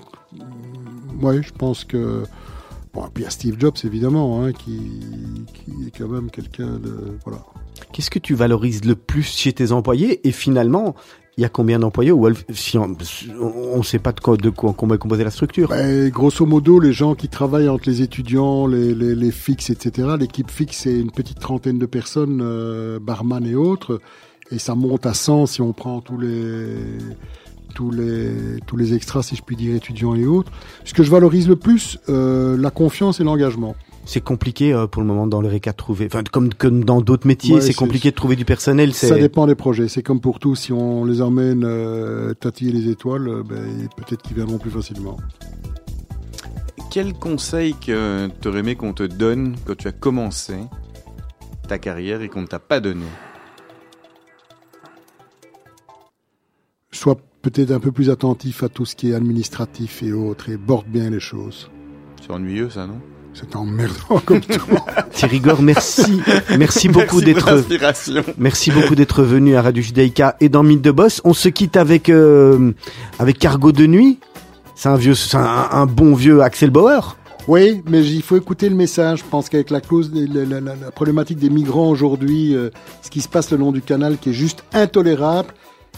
ouais, je pense que. Bon, et puis il y a Steve Jobs, évidemment, hein, qui, qui est quand même quelqu'un de. Voilà. Qu'est-ce que tu valorises le plus chez tes employés? Et finalement, il y a combien d'employés ou si on ne sait pas de quoi, de quoi comment est composée la structure ben, Grosso modo, les gens qui travaillent entre les étudiants, les, les, les fixes, etc. L'équipe fixe, c'est une petite trentaine de personnes, euh, barman et autres, et ça monte à 100 si on prend tous les tous les tous les extras, si je puis dire, étudiants et autres. Ce que je valorise le plus, euh, la confiance et l'engagement. C'est compliqué euh, pour le moment dans le RECA de trouver, enfin comme, comme dans d'autres métiers, Ouais, c'est compliqué de trouver du personnel. Ça dépend des projets. C'est comme pour tout. Si on les emmène euh, tatiller les étoiles, euh, ben, peut-être qu'ils viendront plus facilement. Quel conseil que t'aurais aimé qu'on te donne quand tu as commencé ta carrière et qu'on ne t'a pas donné? Sois peut-être un peu plus attentif à tout ce qui est administratif et autres et borde bien les choses. C'est ennuyeux ça, non? C'est emmerdant comme tout. Thierry Gore, merci, merci beaucoup d'être. Merci beaucoup d'être venu à Radio Judaïka et dans Mythe de Boss. On se quitte avec euh, avec Cargo de nuit. C'est un vieux, c'est un, un bon vieux Axel Bauer. Oui, mais il faut écouter le message. Je pense qu'avec la clause, la, la- la- la problématique des migrants aujourd'hui, euh, ce qui se passe le long du canal, qui est juste intolérable.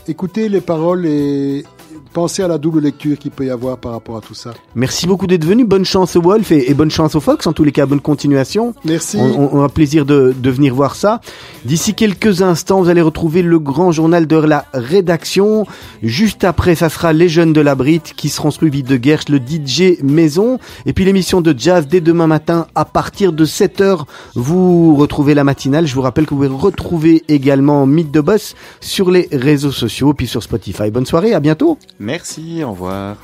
Écoutez les paroles et pensez à la double lecture qu'il peut y avoir par rapport à tout ça. Merci beaucoup d'être venu. Bonne chance au Wolf et, et bonne chance au Fox. En tous les cas, bonne continuation. Merci. On, on- on a plaisir de, de venir voir ça. D'ici quelques instants, vous allez retrouver le grand journal de la rédaction. Juste après, ça sera les jeunes de la Brite qui seront suivis de Gersh, le DJ Maison. Et puis l'émission de jazz dès demain matin à partir de 7h. Vous retrouvez la matinale. Je vous rappelle que vous pouvez retrouver également Mythe de Boss sur les réseaux sociaux puis sur Spotify. Bonne soirée, à bientôt. Merci, au revoir.